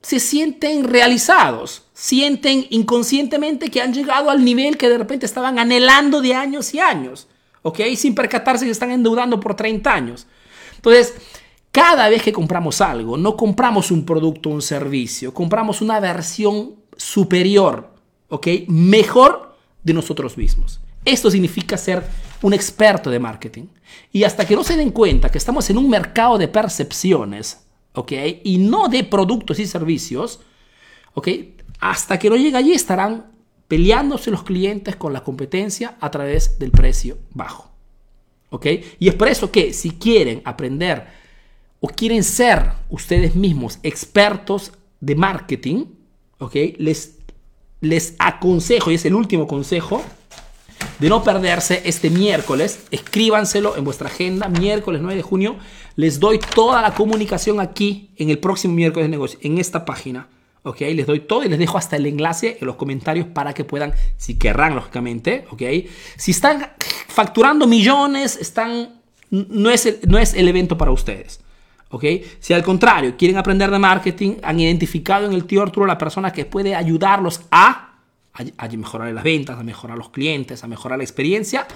Se sienten realizados sienten inconscientemente que han llegado al nivel que de repente estaban anhelando de años y años, ¿ok? Sin percatarse que están endeudando por 30 años. Entonces, cada vez que compramos algo, no compramos un producto o un servicio, compramos una versión superior, ¿ok? Mejor de nosotros mismos. Esto significa ser un experto de marketing. Y hasta que no se den cuenta que estamos en un mercado de percepciones, ¿ok? Y no de productos y servicios, ¿ok? Hasta que no llegue allí estarán peleándose los clientes con la competencia a través del precio bajo. ¿Ok? Y es por eso que si quieren aprender o quieren ser ustedes mismos expertos de marketing, ¿ok? Les, les aconsejo, y es el último consejo, de no perderse este miércoles. Escríbanselo en vuestra agenda, miércoles 9 de junio. Les doy toda la comunicación aquí en el próximo miércoles de negocio, en esta página. ¿ok? Les doy todo y les dejo hasta el enlace en los comentarios para que puedan, si querrán, lógicamente, ¿ok? Si están facturando millones, están, no, es el, no es el evento para ustedes. ¿ok? Si al contrario quieren aprender de marketing, han identificado en el tío Arturo la persona que puede ayudarlos a a, mejorar las ventas, a mejorar los clientes, a mejorar la experiencia,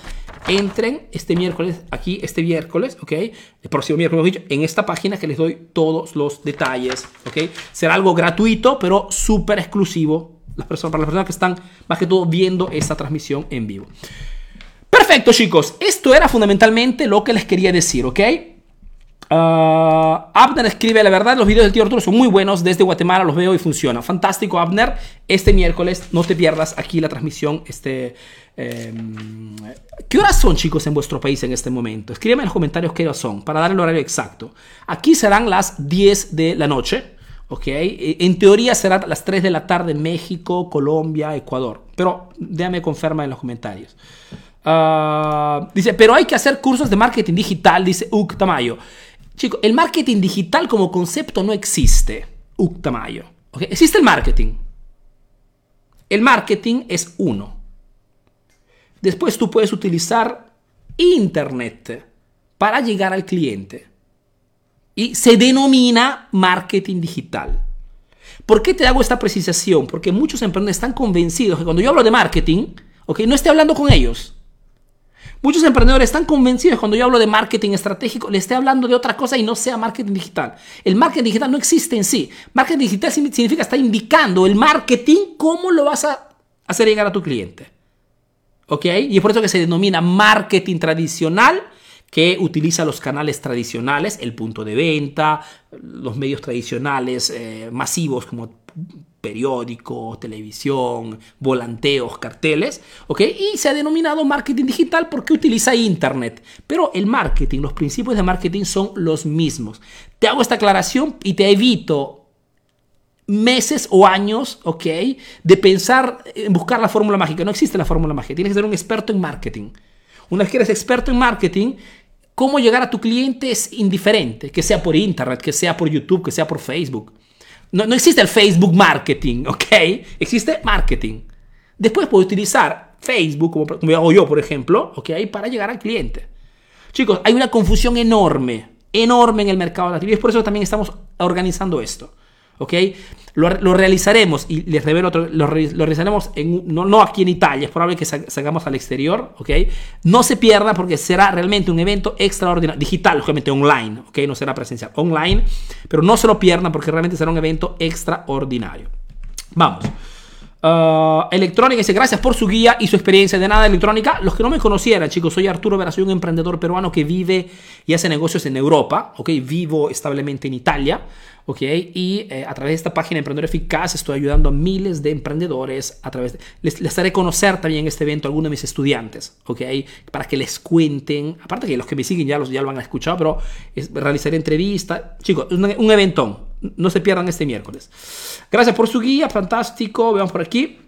entren este miércoles, aquí este miércoles, ¿ok? El próximo miércoles, en esta página que les doy todos los detalles, ¿ok? Será algo gratuito, pero súper exclusivo las personas, para las personas que están más que todo viendo esta transmisión en vivo. Perfecto, chicos. Esto era fundamentalmente lo que les quería decir, ¿ok? Uh, Abner escribe, la verdad, los videos del tío Arturo son muy buenos. Desde Guatemala los veo y funciona. Fantástico, Abner. Este miércoles no te pierdas aquí la transmisión. Este, em, ¿Qué horas son, chicos, en vuestro país en este momento? Escríbeme en los comentarios qué horas son para dar el horario exacto. Aquí serán las 10 de la noche. ¿ok? E, en teoría serán las 3 de la tarde en México, Colombia, Ecuador. Pero déjame confirmar en los comentarios. Uh, dice, pero hay que hacer cursos de marketing digital, dice Uk Tamayo. Chicos, el marketing digital como concepto no existe. Uctamayo. Existe el marketing. El marketing es uno. Después tú puedes utilizar Internet para llegar al cliente. Y se denomina marketing digital. ¿Por qué te hago esta precisación? Porque muchos emprendedores están convencidos que cuando yo hablo de marketing, okay, no estoy hablando con ellos. Muchos emprendedores están convencidos cuando yo hablo de marketing estratégico, les estoy hablando de otra cosa y no sea marketing digital. El marketing digital no existe en sí. Marketing digital significa estar indicando el marketing, cómo lo vas a hacer llegar a tu cliente. ¿Ok? Y es por eso que se denomina marketing tradicional, que utiliza los canales tradicionales, el punto de venta, los medios tradicionales eh, masivos como periódico, televisión, volanteos, carteles, ¿ok? Y se ha denominado marketing digital porque utiliza Internet. Pero el marketing, los principios de marketing son los mismos. Te hago esta aclaración y te evito meses o años, ¿ok? De pensar en buscar la fórmula mágica. No existe la fórmula mágica. Tienes que ser un experto en marketing. Una vez que eres experto en marketing, cómo llegar a tu cliente es indiferente, que sea por internet, que sea por YouTube, que sea por Facebook. No, no existe el Facebook marketing, ¿ok? Existe marketing. Después puedo utilizar Facebook, como, como hago yo, por ejemplo, ¿ok? Para llegar al cliente. Chicos, hay una confusión enorme, enorme en el mercado de la y es por eso también estamos organizando esto. ¿Ok? Lo, realizaremos, y les revelo otro, lo, realizaremos no, aquí en Italia, es probable que salgamos al exterior, ¿ok? No se pierda porque será realmente un evento extraordinario, digital, obviamente online, ¿ok? No será presencial, online, pero no se lo pierdan porque realmente será un evento extraordinario. Vamos. Uh, electrónica dice gracias por su guía y su experiencia de nada electrónica. Los que no me conocieran, chicos, soy Arturo Vera, soy un emprendedor peruano que vive y hace negocios en Europa, ok, vivo establemente en Italia. ¿ok? Y eh, a través de esta página Emprendedor Eficaz estoy ayudando a miles de emprendedores a través de... Les, haré conocer también este evento a algunos de mis estudiantes, ¿ok? Para que les cuenten, aparte que los que me siguen ya, los, ya lo han escuchado, pero realizaré entrevistas. Chicos, un, un eventón, no se pierdan este miércoles. Gracias por su guía, fantástico, veamos por aquí.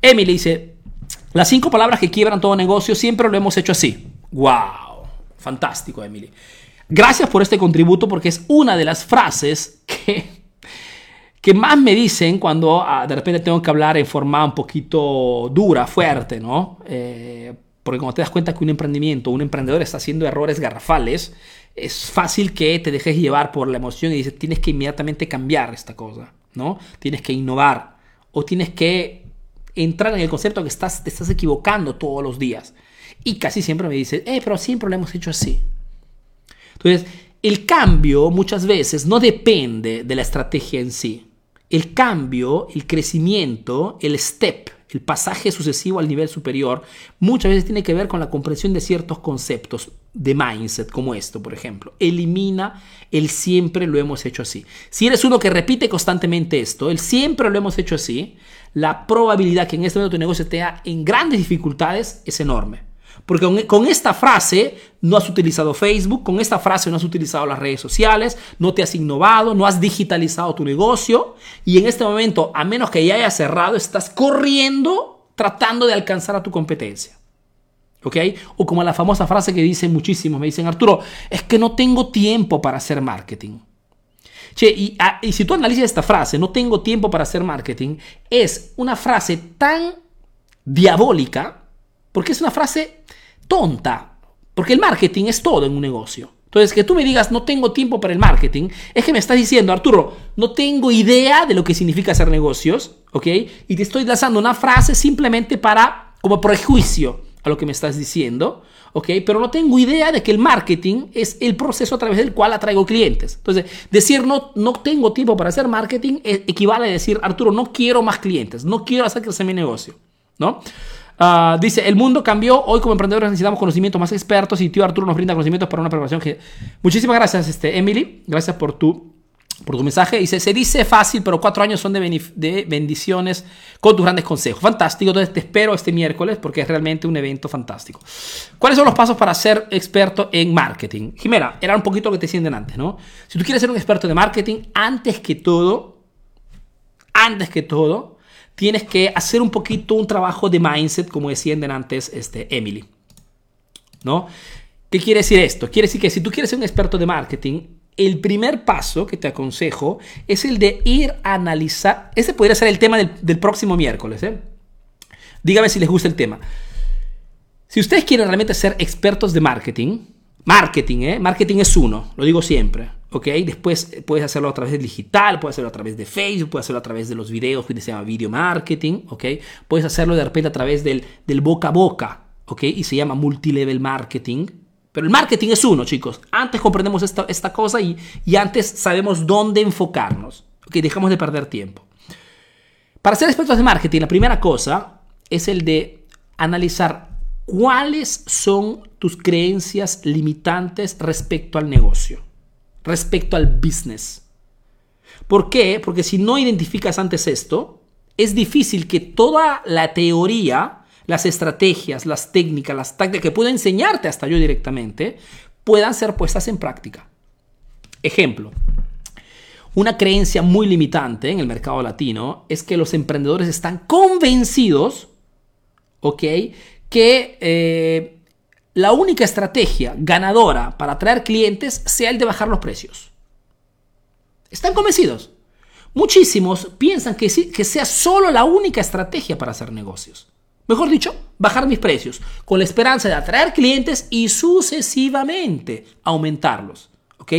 Emily dice, las cinco palabras que quiebran todo negocio siempre lo hemos hecho así. ¡Wow! Fantástico, Emily. Gracias por este contributo porque es una de las frases que, que más me dicen cuando ah, de repente tengo que hablar en forma un poquito dura, fuerte, ¿no? Eh, porque cuando te das cuenta que un emprendimiento, un emprendedor está haciendo errores garrafales, es fácil que te dejes llevar por la emoción y dices, tienes que inmediatamente cambiar esta cosa, ¿no? Tienes que innovar o tienes que entrar en el concepto que estás, te estás equivocando todos los días. Y casi siempre me dicen, eh, pero siempre lo hemos hecho así. Entonces, el cambio muchas veces no depende de la estrategia en sí. El cambio, el crecimiento, el step, el pasaje sucesivo al nivel superior, muchas veces tiene que ver con la comprensión de ciertos conceptos de mindset, como esto, por ejemplo. Elimina el siempre lo hemos hecho así. Si eres uno que repite constantemente esto, el siempre lo hemos hecho así, la probabilidad que en este momento tu negocio esté en grandes dificultades es enorme. Porque con, esta frase no has utilizado Facebook, con esta frase no has utilizado las redes sociales, no te has innovado, no has digitalizado tu negocio y en este momento, a menos que ya haya cerrado, estás corriendo tratando de alcanzar a tu competencia. ¿Ok? O como la famosa frase que dicen muchísimos, me dicen, Arturo, es que no tengo tiempo para hacer marketing. Che, y, ah, y si tú analizas esta frase, no tengo tiempo para hacer marketing, es una frase tan diabólica porque es una frase tonta. Porque el marketing es todo en un negocio. Entonces, que tú me digas, no tengo tiempo para el marketing, es que me estás diciendo, Arturo, no tengo idea de lo que significa hacer negocios, ¿ok? Y te estoy lanzando una frase simplemente para, como prejuicio a lo que me estás diciendo, ¿ok? Pero no tengo idea de que el marketing es el proceso a través del cual atraigo clientes. Entonces, decir no, no tengo tiempo para hacer marketing eh, equivale a decir, Arturo, no quiero más clientes, no quiero hacer crecer mi negocio, ¿no? Ah, dice, el mundo cambió, hoy como emprendedores necesitamos conocimientos más expertos y tío Arturo nos brinda conocimientos para una preparación que... Muchísimas gracias, este, Emily, gracias por tu, por tu mensaje. Dice, se dice fácil, pero cuatro años son de, de bendiciones con tus grandes consejos. Fantástico, entonces te espero este miércoles porque es realmente un evento fantástico. ¿Cuáles son los pasos para ser experto en marketing? Jimena, era un poquito lo que te decían antes, ¿no? Si tú quieres ser un experto de marketing, antes que todo, antes que todo, tienes que hacer un poquito un trabajo de mindset, como decían antes este, Emily. ¿No? ¿Qué quiere decir esto? Quiere decir que si tú quieres ser un experto de marketing, el primer paso que te aconsejo es el de ir a analizar. Ese podría ser el tema del, próximo miércoles. ¿eh? Dígame si les gusta el tema. Si ustedes quieren realmente ser expertos de marketing, marketing, ¿eh? marketing es uno, lo digo siempre. ¿Ok? Después eh, puedes hacerlo a través del digital, puedes hacerlo a través de Facebook, puedes hacerlo a través de los videos que se llama video marketing, ¿ok? Puedes hacerlo de repente a través del, del boca a boca, ¿ok? Y se llama multilevel marketing. Pero el marketing es uno, chicos. Antes comprendemos esta, esta cosa y, y antes sabemos dónde enfocarnos, ¿ok? Dejamos de perder tiempo. Para ser expertos de marketing, la primera cosa es el de analizar cuáles son tus creencias limitantes respecto al negocio respecto al business. ¿Por qué? Porque si no identificas antes esto, es difícil que toda la teoría, las estrategias, las técnicas, las tácticas que puedo enseñarte hasta yo directamente, puedan ser puestas en práctica. Ejemplo, una creencia muy limitante en el mercado latino es que los emprendedores están convencidos, ¿ok? Que eh, la única estrategia ganadora para atraer clientes sea el de bajar los precios. Están convencidos. Muchísimos piensan que, que sea solo la única estrategia para hacer negocios. Mejor dicho, bajar mis precios, con la esperanza de atraer clientes y sucesivamente aumentarlos. ¿ok?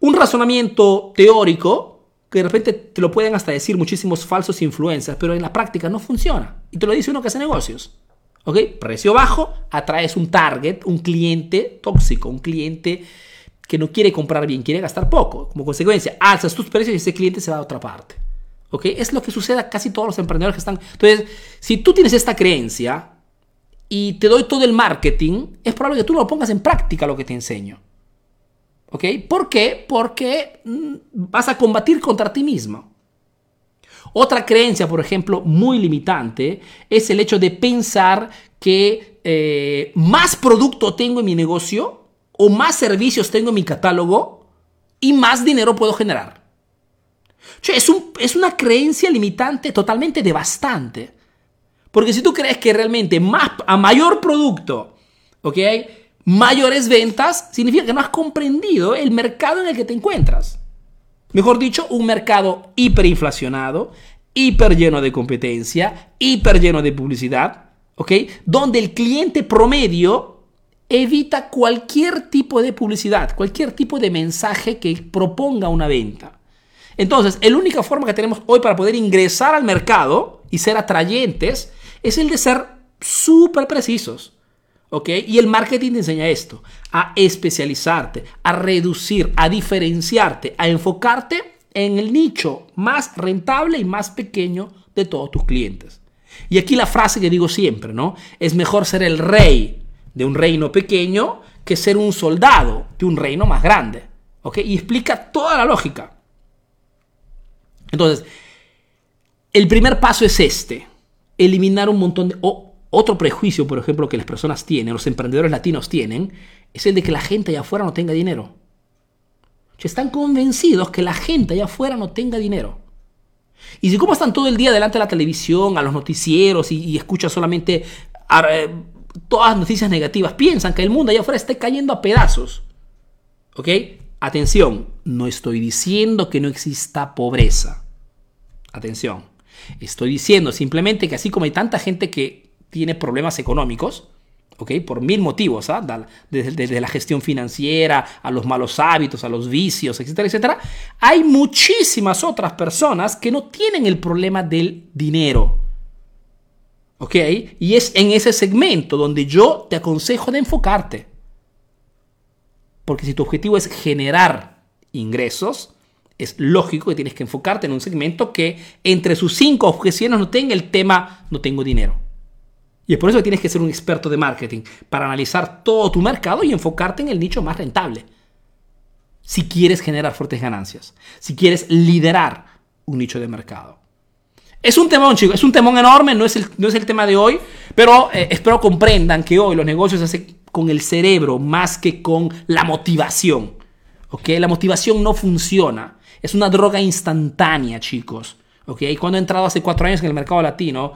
Un razonamiento teórico que de repente te lo pueden hasta decir muchísimos falsos influencers, pero en la práctica no funciona. Y te lo dice uno que hace negocios. ¿Ok? Precio bajo, atraes un target, un cliente tóxico, un cliente que no quiere comprar bien, quiere gastar poco. Como consecuencia, alzas tus precios y ese cliente se va a otra parte. ¿Ok? Es lo que sucede a casi todos los emprendedores que están. Entonces, si tú tienes esta creencia y te doy todo el marketing, es probable que tú lo pongas en práctica lo que te enseño. ¿Ok? ¿Por qué? Porque mm, vas a combatir contra ti mismo. Otra creencia, por ejemplo, muy limitante, es el hecho de pensar que eh, más producto tengo en mi negocio o más servicios tengo en mi catálogo y más dinero puedo generar. es, es una creencia limitante totalmente devastante. Porque si tú crees que realmente más, a mayor producto, ¿ok? mayores ventas, significa que no has comprendido el mercado en el que te encuentras. Mejor dicho, un mercado hiperinflacionado, hiper lleno de competencia, hiper lleno de publicidad, ¿ok? Donde el cliente promedio evita cualquier tipo de publicidad, cualquier tipo de mensaje que proponga una venta. Entonces, la única forma que tenemos hoy para poder ingresar al mercado y ser atrayentes es el de ser súper precisos. Y el marketing te enseña esto, a especializarte, a reducir, a diferenciarte, a enfocarte en el nicho más rentable y más pequeño de todos tus clientes. Y aquí la frase que digo siempre, ¿no? Es mejor ser el rey de un reino pequeño que ser un soldado de un reino más grande. Y explica toda la lógica. Entonces, el primer paso es este, eliminar un montón de... Otro prejuicio, por ejemplo, que las personas tienen, los emprendedores latinos tienen, es el de que la gente allá afuera no tenga dinero. Están convencidos que la gente allá afuera no tenga dinero. Y si como están todo el día delante de la televisión, a los noticieros y, escuchan solamente eh, todas las noticias negativas, piensan que el mundo allá afuera está cayendo a pedazos. ¿Ok? Atención, no estoy diciendo que no exista pobreza. Atención. Estoy diciendo simplemente que así como hay tanta gente que tiene problemas económicos, ¿ok? Por mil motivos, ¿ah? desde, la gestión financiera, a los malos hábitos, a los vicios, etcétera, etcétera. Hay muchísimas otras personas que no tienen el problema del dinero. ¿Ok? Y es en ese segmento donde yo te aconsejo de enfocarte. Porque si tu objetivo es generar ingresos, es lógico que tienes que enfocarte en un segmento que entre sus cinco objeciones no tenga el tema no tengo dinero. Y es por eso que tienes que ser un experto de marketing, para analizar todo tu mercado y enfocarte en el nicho más rentable. Si quieres generar fuertes ganancias, si quieres liderar un nicho de mercado. Es un temón, chicos, es un temón enorme, no es el, no es el tema de hoy, pero eh, espero comprendan que hoy los negocios se hacen con el cerebro más que con la motivación. ¿Ok? La motivación no funciona. Es una droga instantánea, chicos. ¿Ok? Cuando he entrado hace cuatro años en el mercado latino,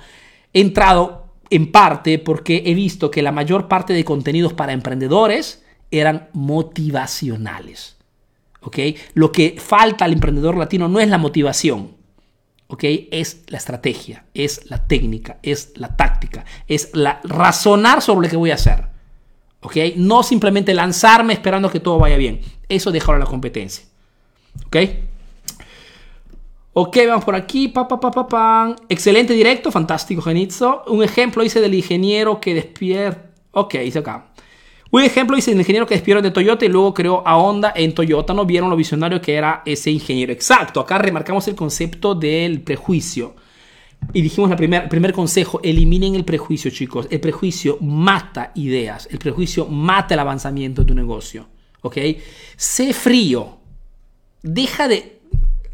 he entrado en parte porque he visto que la mayor parte de contenidos para emprendedores eran motivacionales. ¿ok? Lo que falta al emprendedor latino no es la motivación, ¿ok? es la estrategia, es la técnica, es la táctica, es la razonar sobre lo que voy a hacer. ¿ok? No simplemente lanzarme esperando que todo vaya bien. Eso deja a la competencia. ¿ok? Ok, vamos por aquí. Pa, Excelente directo, fantástico, Genitzo. Un ejemplo hice del ingeniero que despierta. Ok, hice acá. Un ejemplo hice del ingeniero que despierta de Toyota y luego creó a Honda en Toyota. No vieron lo visionario que era ese ingeniero. Exacto, acá remarcamos el concepto del prejuicio. Y dijimos el primer consejo, eliminen el prejuicio, chicos. El prejuicio mata ideas. El prejuicio mata el avanzamiento de tu negocio. ¿Ok? Sé frío. Deja de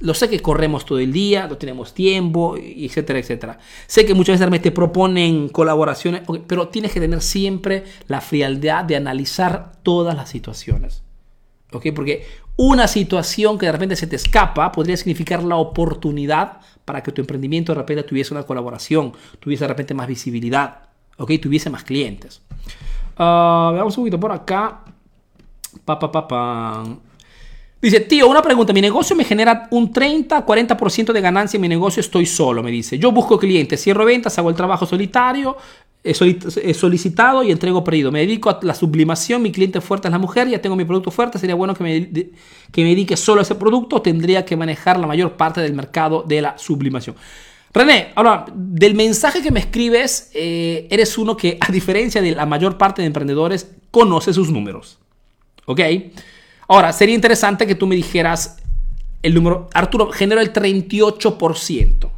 lo sé que corremos todo el día, no tenemos tiempo, etcétera, etcétera. Sé que muchas veces te proponen colaboraciones, pero tienes que tener siempre la frialdad de analizar todas las situaciones. ¿Ok? Porque una situación que de repente se te escapa podría significar la oportunidad para que tu emprendimiento de repente tuviese una colaboración, tuviese de repente más visibilidad, ¿ok? Tuviese más clientes. Uh, veamos un poquito por acá. Pa. Dice, tío, una pregunta. Mi negocio me genera un 30-40% de ganancia en mi negocio. Estoy solo, me dice. Yo busco clientes, cierro ventas, hago el trabajo solitario, he solicitado y entrego pedido. Me dedico a la sublimación. Mi cliente fuerte es la mujer. Ya tengo mi producto fuerte. Sería bueno que me, que me dedique solo a ese producto. Tendría que manejar la mayor parte del mercado de la sublimación. René, ahora, del mensaje que me escribes, eh, eres uno que, a diferencia de la mayor parte de emprendedores, conoce sus números. ¿Ok? Ahora, sería interesante que tú me dijeras el número. Arturo, genero el 38%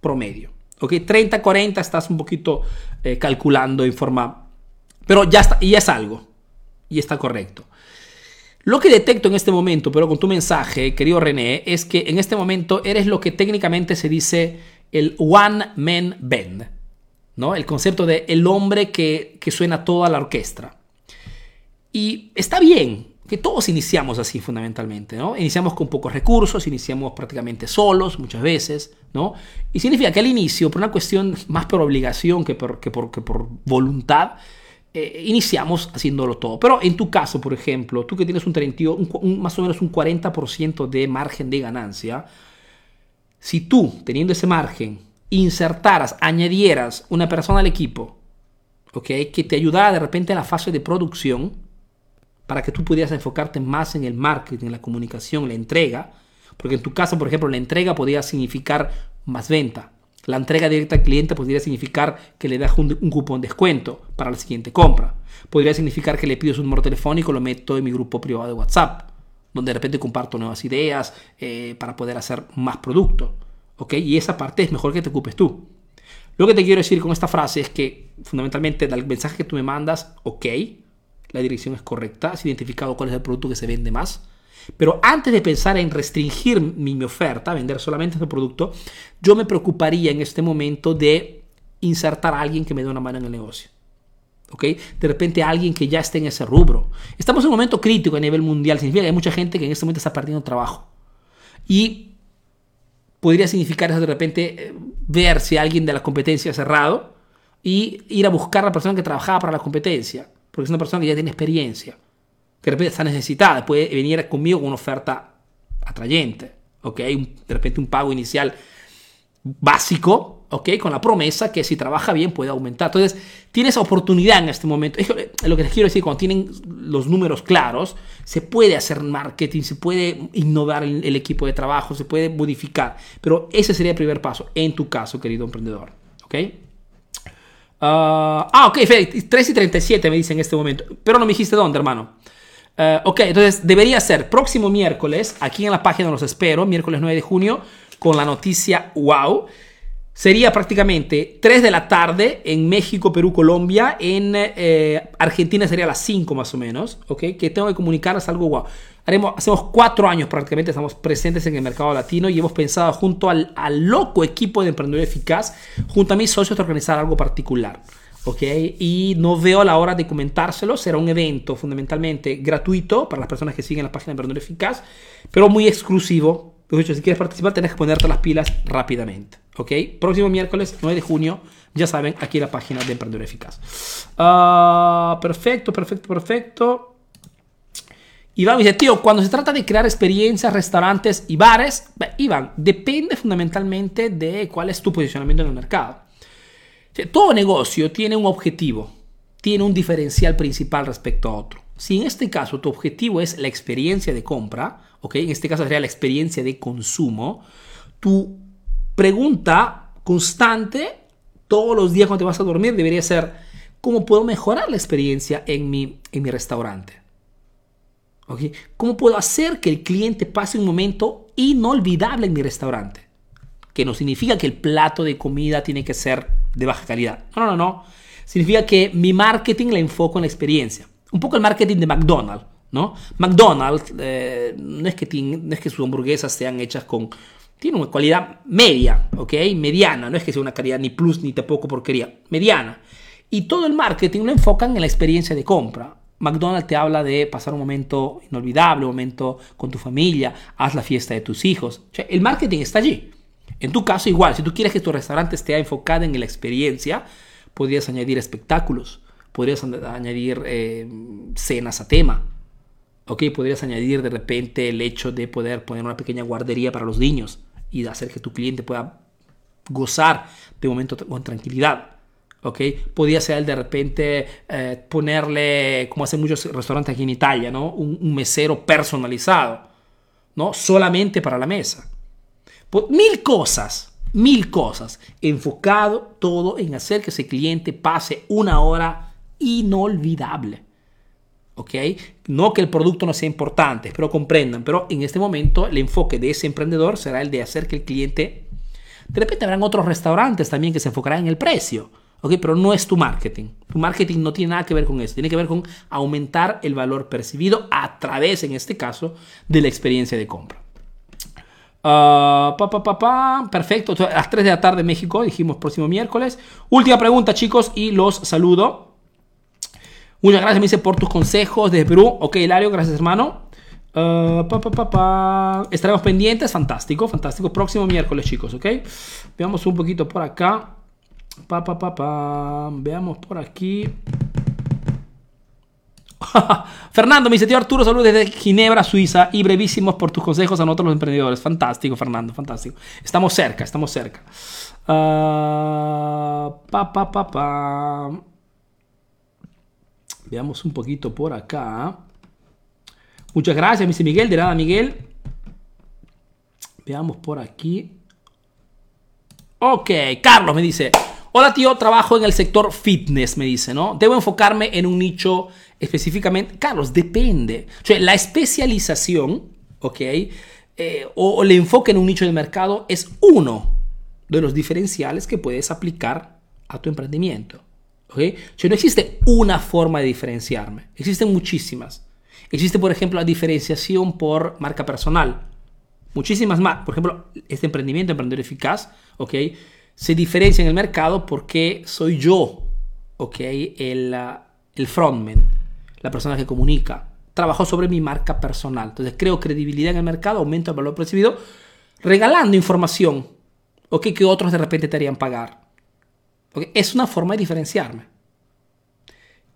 promedio. ¿Ok? 30-40 estás un poquito eh, calculando en forma. Pero ya está, y ya es algo. Y está correcto. Lo que detecto en este momento, pero con tu mensaje, querido René, es que en este momento eres lo que técnicamente se dice el one man band, ¿no? El concepto de el hombre que, que suena toda la orquesta. Y está bien, que todos iniciamos así fundamentalmente, ¿no? Iniciamos con pocos recursos, iniciamos prácticamente solos muchas veces, ¿no? Y significa que al inicio, por una cuestión más por obligación que por, que por, que por voluntad, eh, iniciamos haciéndolo todo. Pero en tu caso, por ejemplo, tú que tienes un, 30, un más o menos un 40% de margen de ganancia, si tú, teniendo ese margen, insertaras, añadieras una persona al equipo, ¿ok? Que te ayudara de repente en la fase de producción, para que tú pudieras enfocarte más en el marketing, en la comunicación, la entrega. Porque en tu caso, por ejemplo, la entrega podría significar más venta. La entrega directa al cliente podría significar que le das un, cupón de descuento para la siguiente compra. Podría significar que le pido su número telefónico, lo meto en mi grupo privado de WhatsApp, donde de repente comparto nuevas ideas eh, para poder hacer más producto. ¿ok? Y esa parte es mejor que te ocupes tú. Lo que te quiero decir con esta frase es que fundamentalmente el mensaje que tú me mandas, ok, la dirección es correcta, has identificado cuál es el producto que se vende más. Pero antes de pensar en restringir mi, oferta, vender solamente ese producto, yo me preocuparía en este momento de insertar a alguien que me dé una mano en el negocio. ¿ok? De repente alguien que ya esté en ese rubro. Estamos en un momento crítico a nivel mundial. Significa que hay mucha gente que en este momento está perdiendo trabajo. Y podría significar eso de repente eh, ver si alguien de la competencia cerrado y ir a buscar a la persona que trabajaba para la competencia porque es una persona que ya tiene experiencia, que de repente está necesitada, puede venir conmigo con una oferta atrayente, ¿ok? de repente un pago inicial básico, ¿ok? Con la promesa que si trabaja bien puede aumentar. Entonces, tienes oportunidad en este momento. Es lo que les quiero decir, cuando tienen los números claros, se puede hacer marketing, se puede innovar el, el equipo de trabajo, se puede modificar. Pero ese sería el primer paso en tu caso, querido emprendedor, ¿ok? Ah, ah ok, 3 y 37 me dice en este momento. Pero no me dijiste dónde, hermano. Uh, ok, entonces debería ser próximo miércoles, aquí en la página los espero, miércoles 9 de junio, con la noticia wow. Sería prácticamente 3 de la tarde en México, Perú, Colombia. En eh, Argentina sería las 5 más o menos. ¿ok? Que tengo que comunicarles algo wow. Haremos, hacemos 4 años prácticamente, estamos presentes en el mercado latino y hemos pensado junto al, al loco equipo de Emprendedor Eficaz, junto a mis socios, de organizar algo particular. ¿ok? Y no veo la hora de comentárselo. Será un evento fundamentalmente gratuito para las personas que siguen la página de Emprendedor Eficaz, pero muy exclusivo si quieres participar, tenés que ponerte las pilas rápidamente. ¿Ok? Próximo miércoles 9 de junio, ya saben, aquí en la página de Emprendedor Eficaz. Uh, perfecto, perfecto, perfecto. Iván dice, tío, cuando se trata de crear experiencias, restaurantes y bares, Iván, depende fundamentalmente de cuál es tu posicionamiento en el mercado. todo negocio tiene un objetivo, tiene un diferencial principal respecto a otro. Si en este caso tu objetivo es la experiencia de compra, en este caso sería la experiencia de consumo, tu pregunta constante todos los días cuando te vas a dormir debería ser, ¿cómo puedo mejorar la experiencia en mi, en mi restaurante? ¿Cómo puedo hacer que el cliente pase un momento inolvidable en mi restaurante? Que no significa que el plato de comida tiene que ser de baja calidad. No, no, no. Significa que mi marketing la enfoco en la experiencia. Un poco el marketing de McDonald's. ¿no? McDonald's eh, no, es que sus hamburguesas sean hechas con... Tiene una calidad media, ¿ok? Mediana, no es que sea una calidad ni plus ni tampoco porquería, mediana. Y todo el marketing lo enfocan en la experiencia de compra. McDonald's te habla de pasar un momento inolvidable, un momento con tu familia, haz la fiesta de tus hijos. el marketing está allí. En tu caso, igual, si tú quieres que tu restaurante esté enfocado en la experiencia, podrías añadir espectáculos, podrías añadir eh, cenas a tema. Ok, podrías añadir de repente el hecho de poder poner una pequeña guardería para los niños y hacer que tu cliente pueda gozar de momento con tranquilidad. ¿ok? Podría ser de repente eh, ponerle, como hacen muchos restaurantes aquí en Italia, ¿no? Un, un, mesero personalizado, ¿no? Solamente para la mesa. Mil cosas, mil cosas. Enfocado todo en hacer que ese cliente pase una hora inolvidable. ¿Ok? No que el producto no sea importante, pero comprendan, pero en este momento el enfoque de ese emprendedor será el de hacer que el cliente... De repente habrán otros restaurantes también que se enfocarán en el precio. ¿ok? Pero no es tu marketing. Tu marketing no tiene nada que ver con eso. Tiene que ver con aumentar el valor percibido a través, en este caso, de la experiencia de compra. Pa, Perfecto. A las 3 de la tarde México, dijimos próximo miércoles. Última pregunta, chicos, y los saludo. Muchas gracias, me dice, por tus consejos desde Perú. Ok, Hilario, gracias, hermano. Uh, Estaremos pendientes. Fantástico, fantástico. Próximo miércoles, chicos, ok. Veamos un poquito por acá. Pa, pa, pa, pa. Veamos por aquí. Fernando, dice tío Arturo, saludos desde Ginebra, Suiza, y brevísimos por tus consejos a nosotros los emprendedores. Fantástico, Fernando, fantástico. Estamos cerca, estamos cerca. Uh, pa, pa, pa, pa. Veamos un poquito por acá. Muchas gracias, me Miguel. De nada, Miguel. Veamos por aquí. Ok, Carlos me dice. Hola tío, trabajo en el sector fitness, me dice, ¿no? Debo enfocarme en un nicho específicamente. Carlos, depende. O sea, la especialización, ¿ok? Eh, o, el enfoque en un nicho de mercado es uno de los diferenciales que puedes aplicar a tu emprendimiento. ¿Ok? O sea, no existe una forma de diferenciarme, existen muchísimas. Existe, por ejemplo, la diferenciación por marca personal. Muchísimas más. Por ejemplo, este emprendimiento, Emprendedor Eficaz, ¿ok? se diferencia en el mercado porque soy yo, ¿ok? El, el frontman, la persona que comunica. Trabajo sobre mi marca personal. Entonces creo credibilidad en el mercado, aumento el valor percibido, regalando información, ¿ok? Que otros de repente te harían pagar. Es una forma de diferenciarme.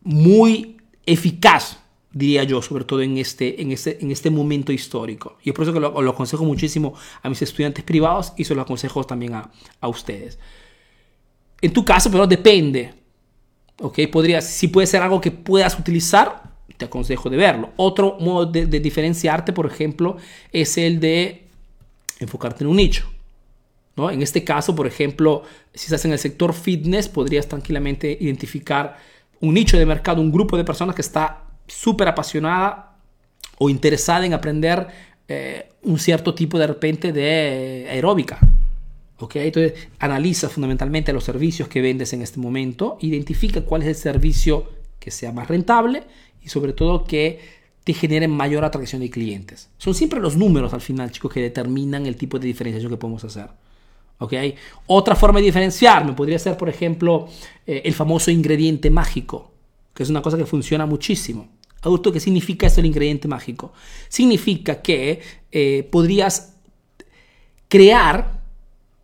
Muy eficaz diría yo, sobre todo en este, en este, en este momento histórico. Y es por eso que lo, lo, aconsejo muchísimo a mis estudiantes privados y se lo aconsejo también a, a ustedes. En tu caso, pero depende. ¿ok? Podría, si puede ser algo que puedas utilizar, te aconsejo de verlo. Otro modo de, de diferenciarte, por ejemplo, es el de enfocarte en un nicho. ¿No? En este caso, por ejemplo, si estás en el sector fitness, podrías tranquilamente identificar un nicho de mercado, un grupo de personas que está súper apasionada o interesada en aprender eh, un cierto tipo de repente de aeróbica. ¿Okay? Entonces analiza fundamentalmente los servicios que vendes en este momento, identifica cuál es el servicio que sea más rentable y sobre todo que te genere mayor atracción de clientes. Son siempre los números al final, chicos, que determinan el tipo de diferenciación que podemos hacer. ¿Okay? Otra forma de diferenciarme podría ser, por ejemplo, eh, el famoso ingrediente mágico, que es una cosa que funciona muchísimo. ¿qué significa esto el ingrediente mágico? Significa que eh, podrías crear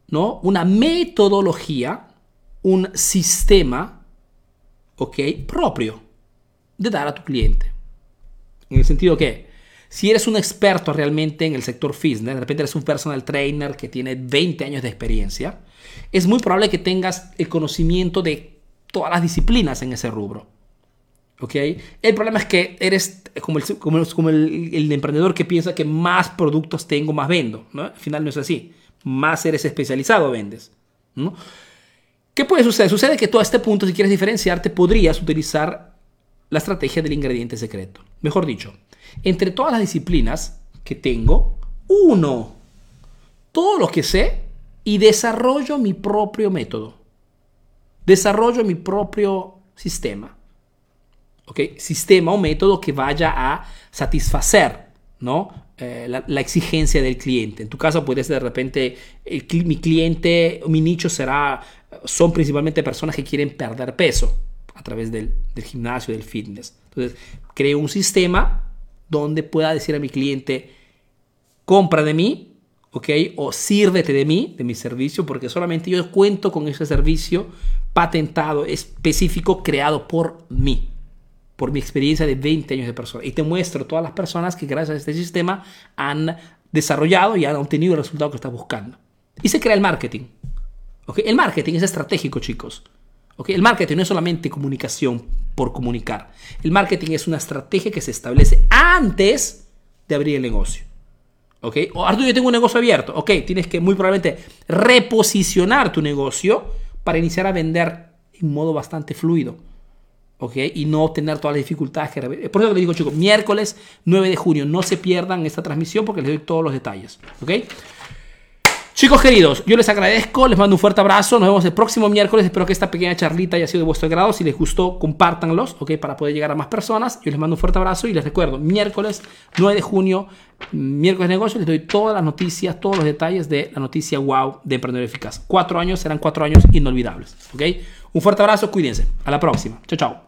¿no? una metodología, un sistema ¿ok? propio de dar a tu cliente. En el sentido que, si eres un experto realmente en el sector fitness, de repente eres un personal trainer que tiene 20 años de experiencia, es muy probable que tengas el conocimiento de todas las disciplinas en ese rubro. El problema es que eres como el, emprendedor que piensa que más productos tengo, más vendo. ¿no? Al final no es así. Más eres especializado, vendes. ¿no? ¿Qué puede suceder? Sucede que a este punto, si quieres diferenciarte, podrías utilizar la estrategia del ingrediente secreto. Mejor dicho, entre todas las disciplinas que tengo, uno, todo lo que sé y desarrollo mi propio método. Desarrollo mi propio sistema. ¿ok? Sistema o método que vaya a satisfacer, ¿no? Eh, la, exigencia del cliente. En tu caso puede ser de repente, mi cliente, mi nicho será, son principalmente personas que quieren perder peso a través del, gimnasio, del fitness. Entonces, creo un sistema donde pueda decir a mi cliente, compra de mí, ¿ok? O sírvete de mí, de mi servicio, porque solamente yo cuento con ese servicio patentado, específico, creado por mí, por mi experiencia de 20 años de persona. Y te muestro todas las personas que gracias a este sistema han desarrollado y han obtenido el resultado que estás buscando. Y se crea el marketing. ¿ok? El marketing es estratégico, chicos. ¿Ok? El marketing no es solamente comunicación por comunicar. El marketing es una estrategia que se establece antes de abrir el negocio. ¿Ok? O Arturo, yo tengo un negocio abierto. Ok, tienes que muy probablemente reposicionar tu negocio para iniciar a vender en modo bastante fluido. ¿Ok? Y no tener todas las dificultades que... Por eso les digo, chicos, miércoles 9 de junio, no se pierdan esta transmisión porque les doy todos los detalles. ¿Ok? Chicos queridos, yo les agradezco, les mando un fuerte abrazo, nos vemos el próximo miércoles, espero que esta pequeña charlita haya sido de vuestro grado, si les gustó, compártanlos, ok, para poder llegar a más personas, yo les mando un fuerte abrazo y les recuerdo, miércoles 9 de junio, miércoles de negocio, les doy todas las noticias, todos los detalles de la noticia wow de Emprendedor Eficaz. Cuatro años serán cuatro años inolvidables, ok, un fuerte abrazo, cuídense, a la próxima, chao chao.